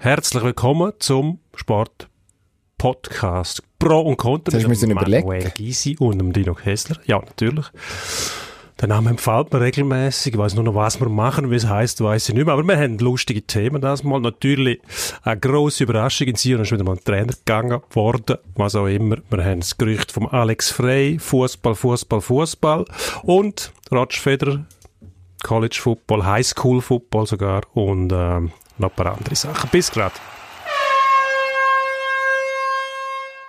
Herzlich willkommen zum Sport Podcast. Pro und Contra. Das mir Manuel Gysi und dem Dino Kessler. Ja, natürlich. Der Name empfiehlt mir regelmäßig. Ich weiß nur noch, was wir machen, wie es heisst, weiß ich nicht mehr. Aber wir haben lustige Themen das mal. Natürlich eine grosse Überraschung in Sion. ist wieder mal ein Trainer gegangen worden. Was auch immer. Wir haben das Gerücht vom Alex Frey. Fußball, Fußball, Fußball. Und Roger Federer. College Football, High School Football sogar. Und, ähm, noch ein paar andere Sachen. Bis grad.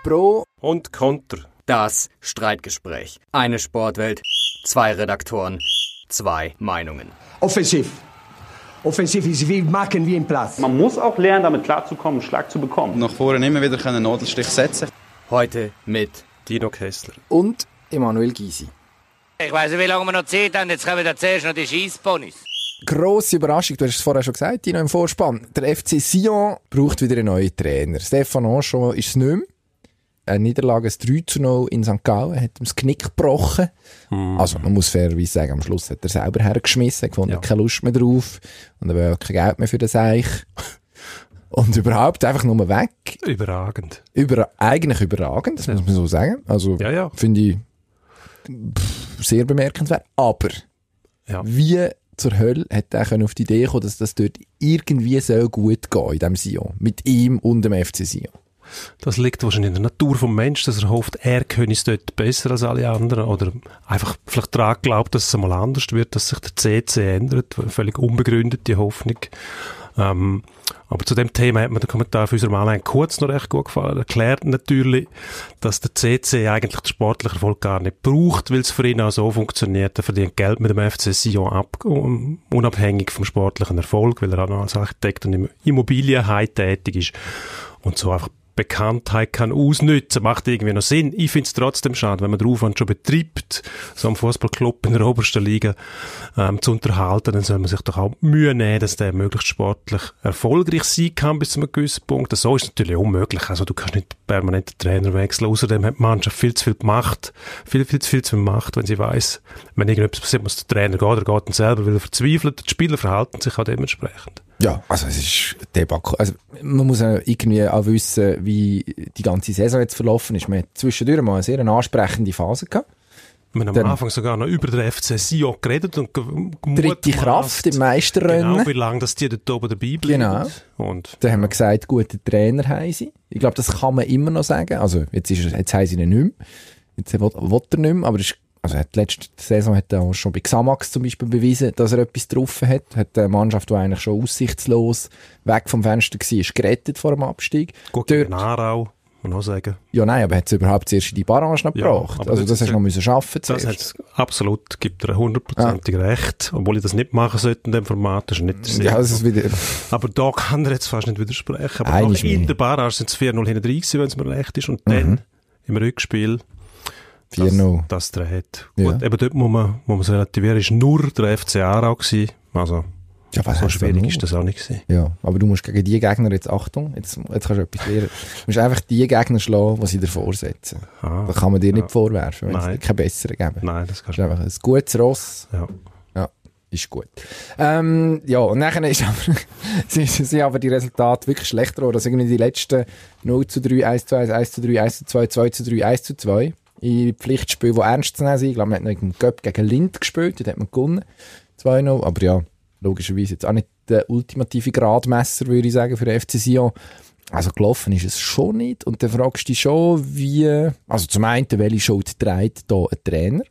Pro und Konter. Das Streitgespräch. Eine Sportwelt, zwei Redaktoren, zwei Meinungen. Offensiv. Offensiv ist wie machen wie im Platz. Man muss auch lernen, damit klarzukommen, Schlag zu bekommen. Nach vorne immer wieder einen Nadelstich setzen. Heute mit Dino Kessler und Emanuel Gysi. Ich weiß nicht, wie lange wir noch Zeit haben. Jetzt kommen wir zuerst noch die Schießponys. Grosse Überraschung, du hast es vorher schon gesagt, Dino im Vorspann. Der FC Sion braucht wieder einen neuen Trainer. Stefan Anchon ist es nicht mehr. Eine Niederlage, ein 3 zu 0 in St. Gallen, hat ihm das Knick gebrochen. Mm. Also, man muss fairerweise sagen, am Schluss hat er selber hergeschmissen, gefunden, ja. keine Lust mehr drauf. Und er will kein Geld mehr für das Eich. Und überhaupt einfach nur weg. Überragend. Über, eigentlich überragend, das ja. muss man so sagen. Also, ja, ja. finde ich pff, sehr bemerkenswert. Aber, wie zur Hölle hat er auf die Idee kommen, dass das dort irgendwie so gut geht in diesem Sion. Mit ihm und dem FC Sion. Das liegt wahrscheinlich in der Natur vom Menschen, dass er hofft, er könne es dort besser als alle anderen oder einfach vielleicht daran glaubt, dass es einmal anders wird, dass sich der CC ändert. Völlig unbegründete Hoffnung. Ähm, aber zu dem Thema hat mir der Kommentar von unserem Alain Kurz noch recht gut gefallen. Er erklärt natürlich, dass der CC eigentlich den sportlichen Erfolg gar nicht braucht, weil es für ihn auch so funktioniert. Er verdient Geld mit dem FC Sion ab, unabhängig vom sportlichen Erfolg, weil er auch noch als Architekt und Immobilienheit tätig ist und so einfach Bekanntheit kann ausnützen, macht irgendwie noch Sinn. Ich finde es trotzdem schade, wenn man den Aufwand schon betreibt, so einen Fußballclub in der obersten Liga ähm, zu unterhalten, dann soll man sich doch auch Mühe nehmen, dass der möglichst sportlich erfolgreich sein kann bis zu einem gewissen Punkt. So ist natürlich unmöglich. Also du kannst nicht permanent den Trainer wechseln. Außerdem hat die Mannschaft viel zu viel gemacht, viel, viel zu viel zu viel Macht, wenn sie weiß, wenn irgendetwas passiert, muss der Trainer gehen, oder geht dann selber, weil er verzweifelt. Die Spieler verhalten sich auch dementsprechend. Ja, also es ist Debakel. Also man muss ja irgendwie auch wissen, wie die ganze Saison jetzt verlaufen ist. Man hat zwischendurch mal eine sehr ansprechende Phase gehabt. Wir haben am Anfang sogar noch über den FC Sion geredet und Dritte Kraft im Meisterrennen. Genau, wie lange das die dort oben dabei bleiben. Genau. Und, dann haben wir gesagt, gute Trainer sie. Ich glaube, das kann man immer noch sagen. Also jetzt, ist, jetzt haben sie ihn nicht mehr. Jetzt will, will er nicht mehr, aber es ist also hat letzte Saison hat er auch schon bei Xamax zum Beispiel bewiesen, dass er etwas getroffen hat. Hat eine Mannschaft, die eigentlich schon aussichtslos weg vom Fenster war, gerettet vor dem Abstieg. Gut, Dort, Aarau, muss man sagen. Ja, nein, aber hat es überhaupt zuerst in die Barrage noch gebracht? Ja, also das, das hast du noch müssen schaffen Das hat absolut, gibt er hundertprozentig ja. recht. Obwohl ich das nicht machen sollte in dem Format, das ist nicht der ja, das ist wieder... Aber da kann er jetzt fast nicht widersprechen. Aber in der Barrage sind es 4-0 hinten drin wenn es mir recht ist. Und mhm. dann im Rückspiel 4-0. Das, das dreht. Ja. Gut, eben dort muss man, muss man relativieren, ist nur der FC Aarau gewesen. Also, ja, so schwierig ist das auch nicht gewesen. Ja, aber du musst gegen die Gegner jetzt, Achtung, jetzt, jetzt kannst du etwas lernen. Du musst einfach die Gegner schlagen, die sie dir vorsetzen. Ah, das kann man dir ja. nicht vorwerfen, wenn Nein. es keine besseren geben. Nein, das kannst du nicht. einfach ein gutes Ross. Ja. Ja, ist gut. Ähm, ja, und nachher ist aber, sie, sie aber die Resultate wirklich schlechter geworden. Also irgendwie die letzten 0 zu 3, 1 zu 1, 1 zu 3, 1 zu 2, 2 zu 3, 1 zu 2 in Pflichtspielen, die ernst zu nehmen sind. Ich glaube, man hat noch im Göpp gegen Lind gespielt, dort hat man gewonnen. 2-0. Aber ja, logischerweise jetzt auch nicht der ultimative Gradmesser, würde ich sagen, für den FC Sion. Also gelaufen ist es schon nicht. Und dann fragst du dich schon, wie... Also zum einen, welche Schuld trägt hier ein Trainer?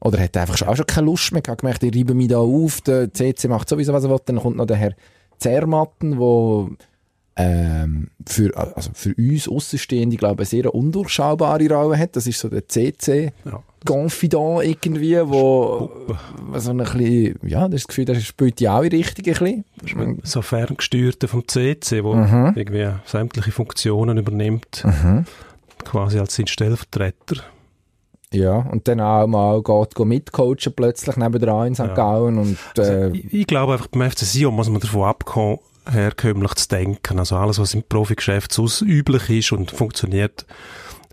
Oder hat er einfach auch schon keine Lust mehr gehabt, gemerkt, ich reibe mich da auf, der CC macht sowieso, was er will. Dann kommt noch der Herr Zermatten, der ähm, für, also für uns Außenstehende, glaube ich, eine sehr undurchschaubare Rolle hat. Das ist so der CC. Ja. Confidant irgendwie, wo so ein bisschen, ja, das Gefühl, das spielt ja auch in Richtung ein bisschen. So ferngesteuerte vom CC, wo mhm. irgendwie sämtliche Funktionen übernimmt, mhm. quasi als sein Stellvertreter. Ja, und dann auch mal geht, geht mitcoachen plötzlich neben dran in St. Ja. Gallen und, also, äh, also, ich, ich, glaube einfach, beim FC Sion muss man davon abkommen, herkömmlich zu denken. Also alles, was im Profigeschäft so üblich ist und funktioniert,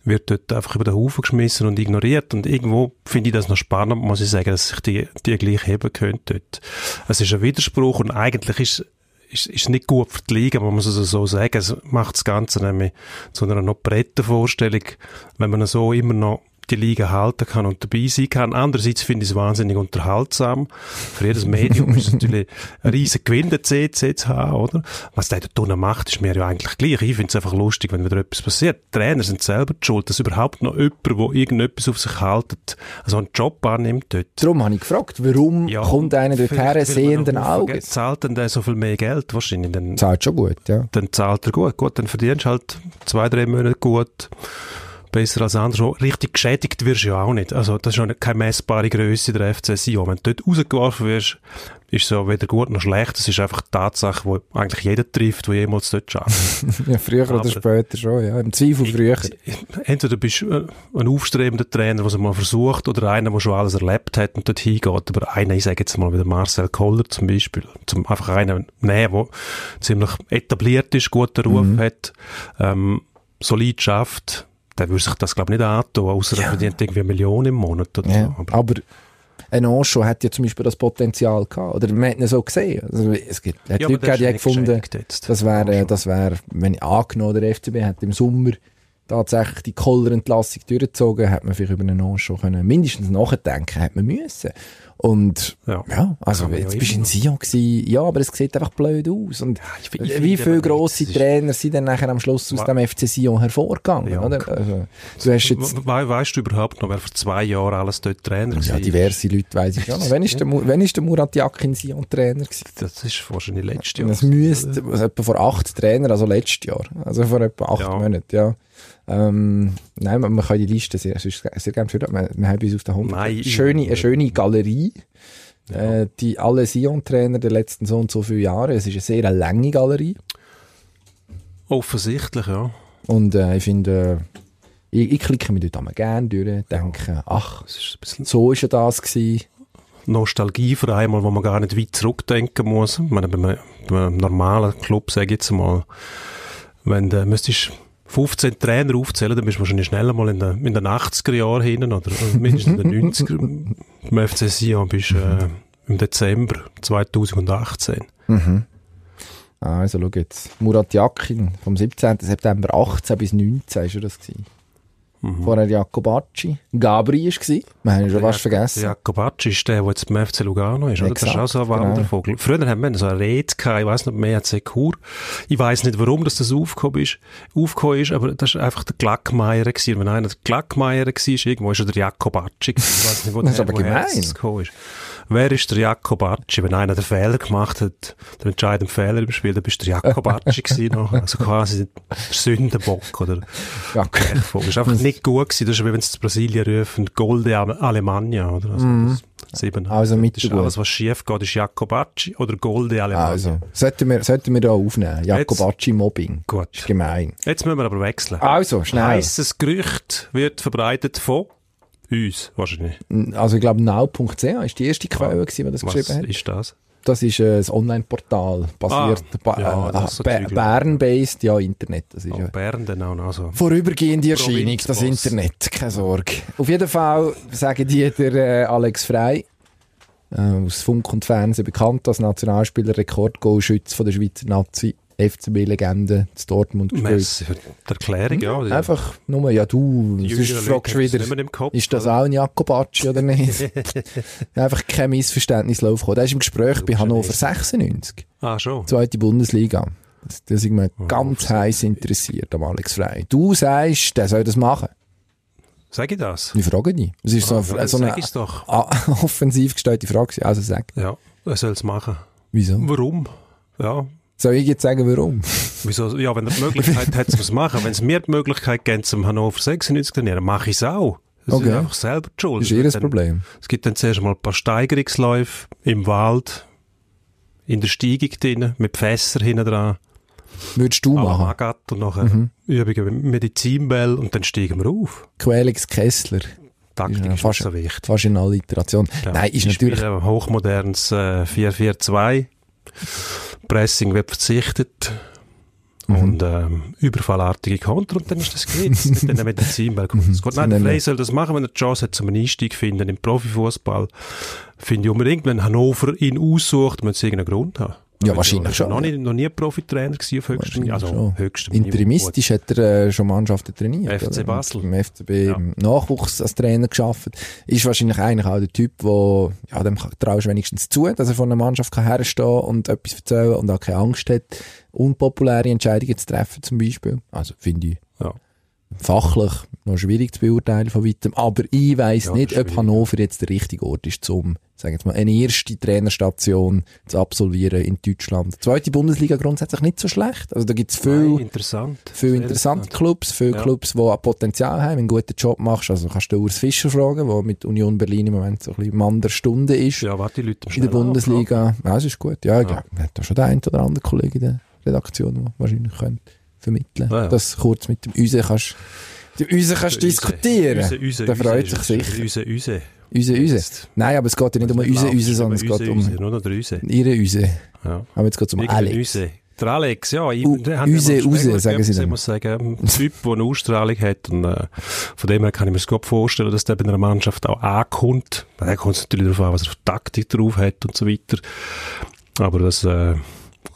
wird dort einfach über den Haufen geschmissen und ignoriert. Und irgendwo finde ich das noch spannend, muss ich sagen, dass sich die, die gleich heben können dort. Es ist ein Widerspruch und eigentlich ist ist, ist nicht gut für die Liga, man muss es so sagen. Es macht das Ganze nämlich zu einer noch breiten Vorstellung, wenn man so immer noch die Liga halten kann und dabei sein kann. Andererseits finde ich es wahnsinnig unterhaltsam. Für jedes Medium ist es natürlich ein riesen Gewinn, der CC zu haben, oder? Was der da macht, ist mir ja eigentlich gleich. Ich finde es einfach lustig, wenn wieder etwas passiert. Die Trainer sind selber die schuld, dass überhaupt noch jemand, der irgendetwas auf sich haltet, also einen Job annimmt dort. Darum habe ich gefragt, warum Ja, kommt einer dort her sehenden? Geld- Zahlt denn der so viel mehr Geld wahrscheinlich? Dann, Zahlt schon gut, ja. dann zahlt er gut. Gut, dann verdienst du halt zwei, drei Monate gut. Besser als anderswo. Richtig geschädigt wirst du ja auch nicht. Also, das ist ja keine messbare Größe der FC Sion. Wenn du dort rausgeworfen wirst, ist so weder gut noch schlecht. Das ist einfach die Tatsache, die eigentlich jeder trifft, der jemals dort arbeitet. ja früher oder Aber- später schon, ja. Im Zweifel früher. Entweder bist du äh, ein aufstrebender Trainer, der es mal versucht, oder einer, der schon alles erlebt hat und dort hingeht. Aber einer, ich sage jetzt mal wieder Marcel Koller zum Beispiel, zum einfach einen nehmen, der ziemlich etabliert ist, guten Ruf hat, ähm, solid schafft, der würde sich das, glaube ich, nicht antun, außer er verdient irgendwie eine Million im Monat oder Ja. so. Aber Aber ein Osho hat ja zum Beispiel das Potenzial gehabt. Oder man hat ihn so gesehen. Also, es gibt, hat Ja, Leute gegeben, die gefunden, das wäre, das wäre, wenn ich angenommen, der FCB hat im Sommer tatsächlich die Koller-Entlassung durchgezogen, hat man vielleicht über einen Osho können, mindestens nachdenken, hat man müssen. Und, Ja. ja, also, jetzt ja bist du in. Sion gewesen, ja, aber es sieht einfach blöd aus. Und ich- ich wie viele grosse nicht, Trainer sind dann nachher am Schluss aus dem FC Sion hervorgegangen, Ja, oder? Also, du hast jetzt, We we weißt du überhaupt noch, wer vor zwei Jahren alles dort Trainer ja, war? diverse Leute weiss ich schon noch. Wann ist der, wann ist der Murat Yakin Sion Trainer gewesen? Das ist wahrscheinlich letztes Jahr. Das müsste, also etwa vor acht Trainer, also letztes Jahr. Also vor etwa acht Ja. Monaten, ja. Ähm, nein, man, man kann die Liste sehr, sehr, sehr gerne führen. Wir, wir haben uns auf der Homepage eine schöne, eine schöne Galerie. Äh, die alle Sion-Trainer der letzten so und so viele Jahre. Es ist eine sehr lange Galerie. Offensichtlich, ja. Und äh, ich finde, äh, ich, ich klicke mich dort einmal gerne durch, denke, ach, ist so ist ja das gewesen. Nostalgie für einmal, wo man gar nicht weit zurückdenken muss. Ich meine, bei einem, bei einem normalen Club, sage ich jetzt mal, wenn du müsstest 15 Trainer aufzählen, dann bist du wahrscheinlich schneller mal in den, in den 80er Jahren hin oder mindestens in den 90er. Im FC Sion bist du äh, im Dezember 2018. Also, schau jetzt. Murat Yakin vom 17. September 18 bis 19 ist er das gewesen. Mhm. Vorher Jacobacci. Gabri ist gewesen. Wir haben ihn schon fast vergessen. Jakobacci ist der, der jetzt beim FC Lugano ist, oder? Das ist auch so ein Exakt, genau. Wandervogel. Früher haben wir so eine Rede gehabt, ich weiss nicht, mehr hat Kur. Ich weiss nicht, warum dass das aufgekommen ist, aufgekommen ist, aber das ist einfach der Glackmeier gewesen. Wenn einer der Glackmeier war, irgendwo ist er der Jakobacci gewesen. Ich weiss nicht, wo Das ist der, aber woher gemein. das gekommen ist. Wer ist der Jakobacci? Wenn einer den Fehler gemacht hat, den entscheidenden Fehler im Spiel, dann bist du der Jakobacci gewesen noch. Also quasi der Sündenbock, oder? Ja, Bergvogel. Das ist einfach nicht gut gewesen. Das ist wie wenn sie zu Brasilien rufen, Golde Ale- Alemannia, oder? Also, das, sieben, Also das ist alles, was schief geht, ist Jacobacci oder Golde Alemannia. Also, sollten wir, sollten wir da aufnehmen. Jacobacci Mobbing. Gut. Ist gemein. Jetzt müssen wir aber wechseln. Also, schnell. Heißes Gerücht wird verbreitet von uns, wahrscheinlich. Also, ich glaube, now.ch ist die erste Quelle, gewesen, die das Was geschrieben hat. ist das? Das ist äh, ein Online-Portal, basiert, Ah, ba ja, äh, so Ba-. Bern-based, ja, Internet. Das ist Oh, ja Bern dann auch noch so. vorübergehende Erscheinung, das. Internet, keine Sorge. Auf jeden Fall sagen die der äh, Alex Frey, äh, aus Funk und Fernsehen bekannt als Nationalspieler, Rekordgoalschütze von der Schweizer Nazi, FCB-Legende, zu Dortmund gespielt. Merci für die Erklärung, ja. Die- Einfach nur, ja du, sonst fragst du wieder, Kopf, ist das oder? auch ein Jacobacci oder nicht? Einfach kein Missverständnis laufen. Der ist im Gespräch bei Hannover 96, Ah, schon. zweite Bundesliga. Das, das ist mir Oh, ganz heiß interessiert am Alex Frey. Du sagst, der soll das machen. Sag ich das? Ich frage dich. Es ist Ah, so, ja, so eine offensiv gestellte Frage. Also sag. Ja, er soll es machen. Wieso? Warum? Ja, Soll ich jetzt sagen, warum? Wieso? Ja, wenn er die Möglichkeit hat, es machen. Wenn es mir die Möglichkeit gibt, zum Hannover 96 zu trainieren, mache ich es auch. Das Okay. ist einfach selber die Schuld. Das ist ihr dann- Problem. Es gibt dann zuerst mal ein paar Steigerungsläufe im Wald, in der Steigung drin, mit Fässer hinten dran, Würdest du la machen? Magat und nachher Mhm. Übungen mit Medizinbell und dann steigen wir auf. Quelix Kessler. Taktik Ja, ist fast- so wichtig. Fast in Alliteration. Ja, Nein, ist ich natürlich. ein hochmodernes äh, 4-4-2. Pressing wird verzichtet. Mhm. Und ähm, überfallartige Konter und dann ist das geritzt mit den Medizinball. Es geht Nein, der Frey soll das machen, wenn er die Chance hat, zum Einstieg finden im Profifußball. Finde ich unbedingt, wenn Hannover ihn aussucht, muss es irgendeinen Grund haben. Ja, wahrscheinlich schon. Noch, nicht, noch nie Profitrainer gewesen auf höchstem. Also Schon. höchstem. Interimistisch hat er äh, schon Mannschaften trainiert. FC? Basel. Im FCB Ja. im Nachwuchs als Trainer geschafft. Ist wahrscheinlich eigentlich auch der Typ, wo, ja, dem traust du wenigstens zu, dass er von einer Mannschaft kann herstehen und etwas erzählen und auch keine Angst hat, unpopuläre Entscheidungen zu treffen zum Beispiel. Also finde ich. Fachlich noch schwierig zu beurteilen von weitem. Aber ich weiss Ja, nicht, ob. Hannover jetzt der richtige Ort ist, um, sagen wir mal, eine erste Trainerstation zu absolvieren in Deutschland. Die zweite Bundesliga grundsätzlich nicht so schlecht. Also da gibt's viel, Nein, interessant. viele Sehr interessante Clubs, viele Ja. Clubs, die Potenzial haben, wenn du einen guten Job machst. Also kannst du Urs Fischer fragen, der mit Union Berlin im Moment so ein bisschen Mann der Stunde ist. Ja, warte, die Leute in der Bundesliga. Ja, das ist gut. Ja, Ja. hat da schon der ein oder andere Kollege in der Redaktion, der wahrscheinlich könnte vermitteln. Ja, ja. Das kurz mit dem Use kannst, dem Use kannst diskutieren. Use, Use, Der freut ist- sich sicher. Use, Use. Use, Use. Nein, aber es geht ja nicht um einen Use, Use, sondern es geht um Nur noch Use. ihre Use. Ja. Aber jetzt geht es um Alex. Use. Der Alex, ja. Ich, U- der hat Use, sagen sie dann. Ich muss sagen, ein Typ, der eine Ausstrahlung hat. Und äh, von dem her kann ich mir das gut vorstellen, dass der bei einer Mannschaft auch ankommt. Da kommt es natürlich darauf an, was er für Taktik drauf hat und so weiter. Aber das äh,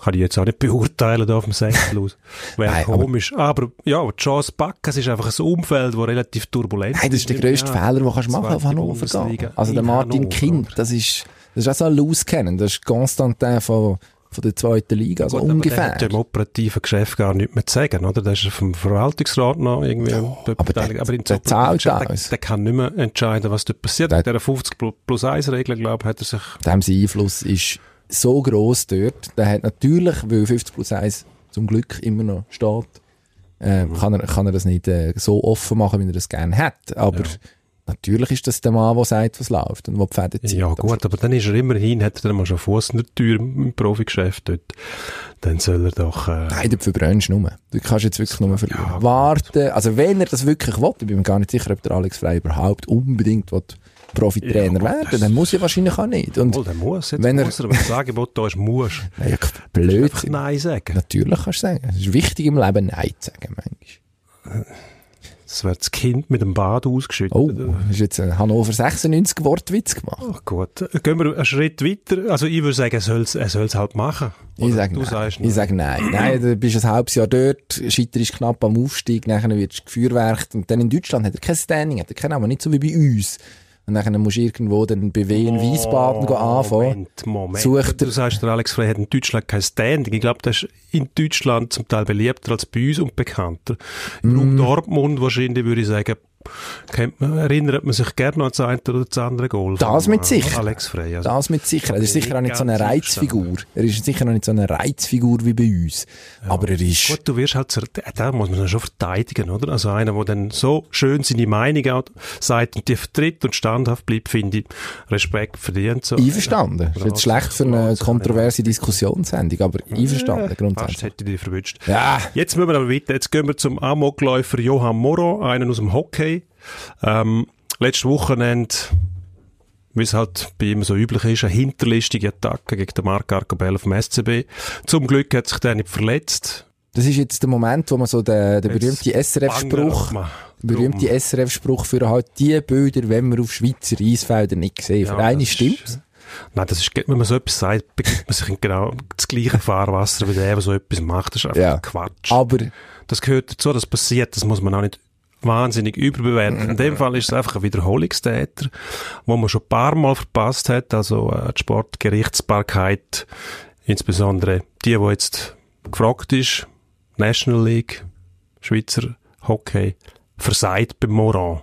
kann ich jetzt auch nicht beurteilen da auf dem Sechstel aus. Wäre Nein, aber- komisch. Aber, ja, die Chance packen, es ist einfach ein Umfeld, das relativ turbulent Nein, das ist der grösste Ja. Fehler, den kannst du machen auf Hannover gehen. Also der in Martin Hannover, Kind, das ist, das ist auch so ein Loose kennen. Das ist Konstantin von, von der zweiten Liga, also Gut, aber ungefähr. Der hat ja im operativen Geschäft gar nichts mehr zu sagen, oder? Der ist vom Verwaltungsrat noch irgendwie dort aber der- aber ins der zahlt der, alles. der kann nicht mehr entscheiden, was dort passiert. Der- Mit dieser 50 plus- plus 1 Regel, glaube ich, hat er sich, dem sein Einfluss ist so gross dort. Der hat natürlich, weil 50 plus 1 zum Glück immer noch steht, äh, Mhm. kann, er, kann er das nicht äh, so offen machen, wie er das gerne hat. Aber Ja. natürlich ist das der Mann, der sagt, was läuft und der die Fäden zieht. ja gut, aber dann ist er immerhin, hat er dann mal schon Fuß in der Tür im, im Profigeschäft dort. Dann soll er doch, äh, Nein, du verbrennst nur. Du kannst jetzt wirklich nur verlieren. Ja, Warten. Also wenn er das wirklich will, ich bin mir gar nicht sicher, ob der Alex Frey überhaupt unbedingt will Profitrainer Ja, werden das- dann muss er wahrscheinlich auch nicht. Und Obwohl, der muss jetzt, wenn er- muss er, wenn das Angebot da ist, muss. ja, blöd. Nein sagen. Natürlich kannst du sagen. Es ist wichtig im Leben Nein zu sagen, manchmal. Das wird das Kind mit dem Bad ausgeschüttet. Oh, hast jetzt ein Hannover 96 Wortwitz gemacht. Ach gut, gehen wir einen Schritt weiter. Also ich würde sagen, er soll es er soll's halt machen. Ich Oder sage du nein. ich sage nein. Nein, du bist ein halbes Jahr dort, scheiterst knapp am Aufstieg, nachher wirst du gefeuerwerkt und dann in Deutschland hat er kein Standing, hat er keinen Namen, nicht so wie bei uns. Und dann musst du irgendwo dann bei W in Wiesbaden anfangen. Moment, Moment. Sucht du sagst, der Alex Frey hat in Deutschland kein Standing. Ich glaube, der ist in Deutschland zum Teil beliebter als bei uns und bekannter. Im Mm. Dortmund wahrscheinlich würde ich sagen, kennt man, erinnert man sich gerne an das eine oder das andere Goal. Das mit äh, Sicherheit. Alex Frey. Also, Das mit Sicherheit. Er ist sicher auch nicht so eine Reizfigur. Er ist sicher auch nicht so eine Reizfigur wie bei uns. Aber er ist, Gut, du wirst halt, da muss man schon verteidigen, oder? Also einer, der dann so schön seine Meinung auch sagt und die vertritt und standhaft bleibt, finde ich, Respekt verdient. So. einverstanden. Das ist jetzt schlecht für eine kontroverse Diskussionssendung, aber einverstanden, Fast grundsätzlich. hätte ich dich verwünscht. Ja, Jetzt müssen wir aber weiter. Jetzt gehen wir zum Amokläufer Johann Moro, einen aus dem Hockey. Ähm, letztes Wochenende, wie es halt bei ihm so üblich ist, eine hinterlistige Attacke gegen den Marc Arcobel vom SCB. Zum Glück hat sich der nicht verletzt. das ist jetzt der Moment, wo man so den, den berühmten SRF-Spruch, man berühmte. SRF-Spruch für halt die Bilder, wenn wir auf Schweizer Eisfeldern nicht sehen. Ja, für eine das ist- stimmt's. Nein, das ist, wenn man so etwas sagt, begibt man sich in genau das gleiche Fahrwasser wie der, der so etwas macht. Das ist einfach Ja. Quatsch. Aber Das gehört dazu, das passiert, das muss man auch nicht wahnsinnig überbewerten. In dem Fall ist es einfach ein Wiederholungstäter, wo man schon ein paar Mal verpasst hat, also äh, die Sportgerichtsbarkeit, insbesondere die, die jetzt gefragt ist, National League, Schweizer Hockey, versagt beim Moran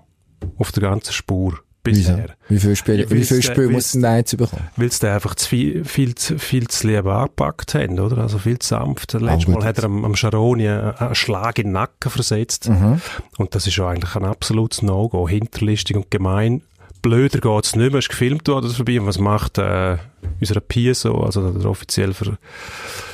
auf der ganzen Spur? Bisher. wie viele Spiele, Ja, wie viele Spiele muss denn der jetzt bekommen? Weil sie einfach zu viel, viel, zu, viel zu lieb angepackt haben, oder? Also viel zu sanft. Letztes gut, Mal hat er am, am Scharoni einen, Schlag in den Nacken versetzt. Mhm. Und das ist ja eigentlich ein absolutes No-Go. Hinterlistig und gemein. Blöder geht's nicht mehr. Es ist gefilmt worden, das vorbei. Und was macht, äh, unser PSO, also der offiziell für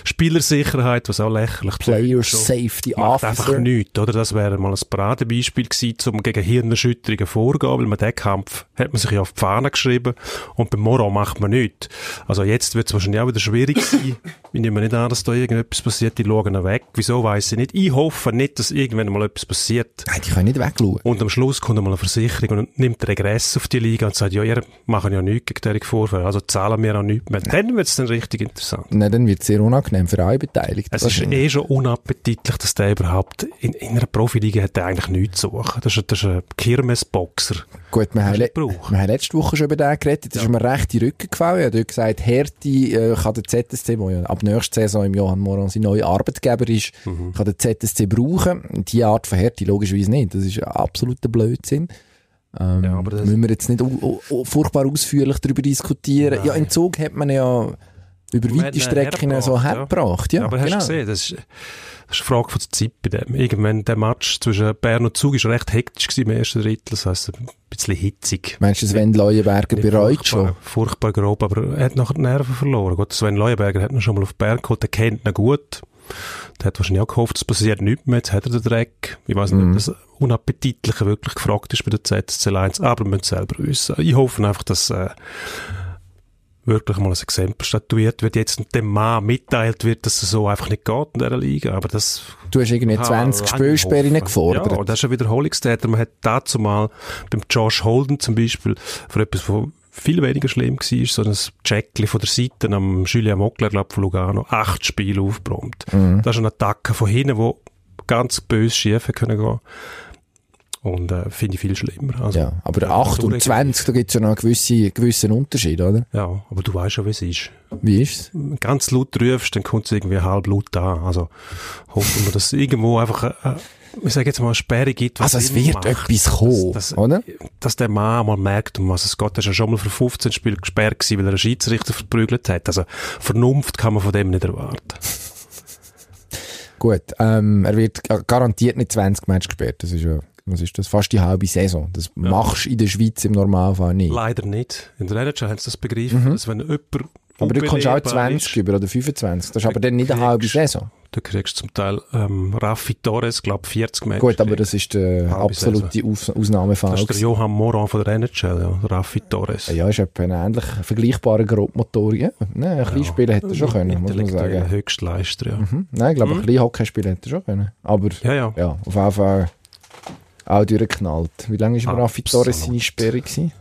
Spielersicherheit, was auch lächerlich Player so Safety macht einfach Officer. nichts, oder? Das wäre mal ein Paradebeispiel gewesen, um gegen Hirnerschütterungen vorzugehen, weil man den Kampf hat man sich ja auf die Fahne geschrieben und beim Moro macht man nichts. Also jetzt wird es wahrscheinlich auch wieder schwierig sein. Ich nehme nicht an, dass da irgendetwas passiert, die schauen weg. Wieso weiss ich nicht. Ich hoffe nicht, dass irgendwann mal etwas passiert. Nein, die können nicht wegschauen. Und am Schluss kommt einmal eine Versicherung und nimmt Regress auf die Liga und sagt, ja, ihr machen ja nichts gegen diese Vorfälle. Also zahlen wir noch nichts mehr. Dann wird es dann richtig interessant. Nein, dann wird es sehr unangenehm für alle Beteiligten. Es ist eh schon unappetitlich, dass der überhaupt in, in einer Profiliga hat der eigentlich nichts zu suchen. Das ist, das ist ein Kirmesboxer. Gut, wir haben, wir haben letzte Woche schon über den geredet. Das ist mir recht in den Rücken gefallen. Ich habe dort gesagt, Härte äh, kann der ZSC, der ja ab nächster Saison im Johann Moran sein neuer Arbeitgeber ist, Mhm. kann der ZSC brauchen. Diese Art von Härte logischerweise nicht. Das ist absoluter Blödsinn. Ähm, Ja, aber das- müssen wir jetzt nicht furchtbar ausführlich darüber diskutieren. Ja, im Zug hat man ja über Man weite Strecken so hergebracht, hergebracht. Ja, aber hast genau. du gesehen, das ist, das ist eine Frage von der Zeit bei dem. Irgendwann, der Match zwischen Bern und Zug ist recht hektisch gewesen im ersten Drittel, das heisst, ein bisschen hitzig. Meinst du, Sven Leuenberger bereut schon? furchtbar, grob, aber er hat nachher die Nerven verloren. Gut, Sven Leuenberger hat ihn schon mal auf Berg geholt, der kennt ihn gut. Der hat wahrscheinlich auch gehofft, es passiert nichts mehr, jetzt hat er den Dreck. Ich weiß nicht, Mhm. ob das Unappetitliche wirklich gefragt ist bei der ZSC Lions, aber wir müssen selber wissen. Ich hoffe einfach, dass äh, wirklich mal ein Exempel statuiert wird, jetzt dem Mann mitteilt wird, dass es so einfach nicht geht in dieser Liga, aber das Du hast irgendwie Ah, 20 kann ich Spielsperren gefordert. Ja, das ist ein Wiederholungstäter. Man hat dazu mal beim Josh Holden zum Beispiel für etwas, was viel weniger schlimm war, so ein Checkli von der Seite am Julien Mockler, glaub von Lugano, acht Spiele aufgebrummt. Mhm. Das ist eine Attacke von hinten, die ganz böse schief können gehen. Und äh, finde ich viel schlimmer. Also, Ja, aber ja, 8 und durchgängig. 20, da gibt es ja noch einen gewissen, gewissen Unterschied, oder? Ja, aber du weißt schon, wie es ist. Wie ist's? ganz laut rufst, dann kommt es irgendwie halb laut an. Also hoffen wir, dass es irgendwo einfach, äh, ich sage jetzt mal, eine Sperre gibt. was Also es wird macht. etwas kommen, dass, dass, oder? dass der Mann mal merkt, um was es geht. Er ist ja schon mal für 15 Spiele gesperrt gewesen, weil er einen Schiedsrichter verprügelt hat. Also Vernunft kann man von dem nicht erwarten. Gut, ähm, er wird ga- garantiert nicht 20 Matches gesperrt. Das ist ja, was ist das? Fast die halbe Saison. Das machst du in der Schweiz im Normalfall nicht. Leider nicht. In der NHL haben sie das begriffen, dass wenn jemand Mhm. aber du kannst auch unbelehrbar 20 ist, über oder 25. Das ist aber dann nicht eine halbe Saison. Du kriegst zum Teil ähm, Raffi Torres, glaube 40 Matches. Gut, aber das ist der absolute Aus Ausnahmefall. das ist der Johann Moran von der NHL, ja, Raffi Torres. ja, ist etwa ein ähnlich vergleichbarer Grobmotor. Ja. Nein, ein kleines Spiel hätte er schon können, muss man sagen. Höchstleister, ja. Mhm. Nein, ich glaube, ein kleines Hockeyspiel hätte er schon können. Aber Ja, ja. ja, auf jeden Fall auch durchgeknallt. Wie lange war Raffi. Torres seine Sperre? Gewesen?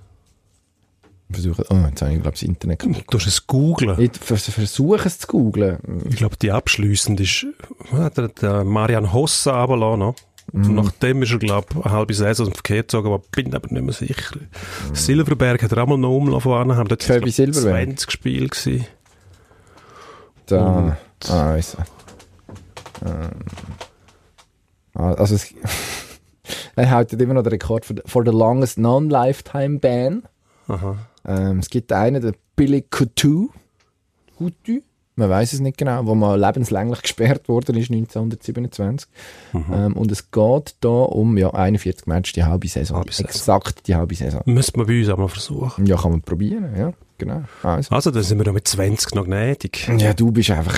Versuche, oh, jetzt habe ich, glaube ich, das Internet kaputt. Du hast es googlen. Ich vers- versuche es zu googlen. Ich glaube, die abschliessend ist, was hat er, der Marian Hossa runtergelassen, noch. Und nachdem ist er, glaube ich, eine halbe Saison verkehrt gezogen, aber bin aber nicht mehr sicher. Silverberg hat er auch mal noch umlaufen haben. Dort ist, Silverberg. 20 Spiele gewesen. Da. Ah, also. Ähm. Ah, also es, er hält immer noch den Rekord for the, for the longest non-lifetime ban. Aha. Ähm, es gibt einen, der Billy Coutu. Coutu? Man weiß es nicht genau, wo mal lebenslänglich gesperrt worden ist 1927. Ähm, und es geht da um ja, 41 Matches, die halbe Saison. Halbe Saison. Exakt die halbe Saison. Müsste man bei uns auch mal versuchen. Ja, kann man probieren, ja, genau. Also. Also, dann sind wir ja mit 20 noch gnädig. Ja, du bist einfach,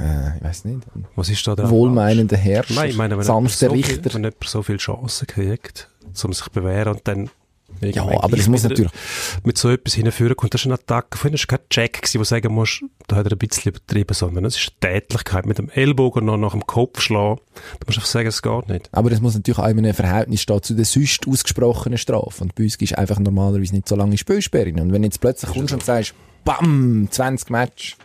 äh, ich weiß nicht, Was ist da der wohlmeinender Herrscher, Nein, ich meine, wenn sanfter so viel, Richter. wenn jemand so viele Chancen kriegt, um sich zu bewähren und dann Ja, aber es muss wieder natürlich, mit so etwas hinführen kommt, das ist eine Attacke. Vorhin war kein Check, gewesen, wo du sagen musst, da hat er ein bisschen übertrieben, sondern es ist Tätlichkeit mit dem Ellbogen noch nach dem Kopf schlagen. Du musst einfach sagen, es geht nicht. aber das muss natürlich auch in einem Verhältnis stehen zu der sonst ausgesprochenen Strafe. Und bei uns ist einfach normalerweise nicht so lange Spielsperre. Und wenn jetzt plötzlich kommst und sagst, BAM, 20 Match,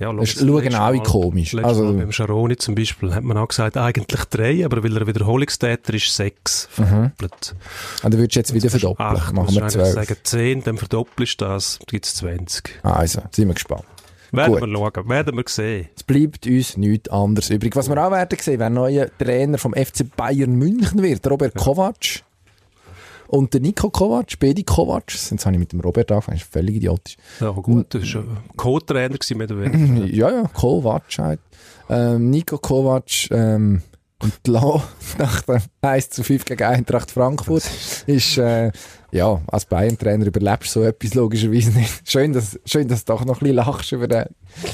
Ja, das schau, schauen Mal- komisch. Also, Mal beim Scharoni zum Beispiel hat man auch gesagt, eigentlich drei, aber weil er Wiederholungstäter ist, sechs Mhm. verdoppelt. und dann würdest du jetzt wieder verdoppeln. Acht, Machen wir 12. sagen zehn, dann verdoppelst du das, dann gibt es 20. Ah, Also, sind wir gespannt. Werden Gut. wir schauen, werden wir sehen. Es bleibt uns nichts anderes übrig. Was wir auch werden sehen, wer neuer Trainer vom FC Bayern München wird, Robert Kovac. Und der Nico Kovac, Bedi Kovac. Jetzt habe ich mit dem Robert angefangen, ist völlig idiotisch. Ja, gut, das war ein Co-Trainer gewesen, mehr oder weniger. Ja, ja, Kovac halt. Ähm, Nico Kovac ähm, und Lo nach dem 1 zu 5 gegen Eintracht Frankfurt ist, äh, ja, als Bayern-Trainer überlebst du so etwas logischerweise nicht. Schön, dass, schön, dass du doch noch ein bisschen lachst über den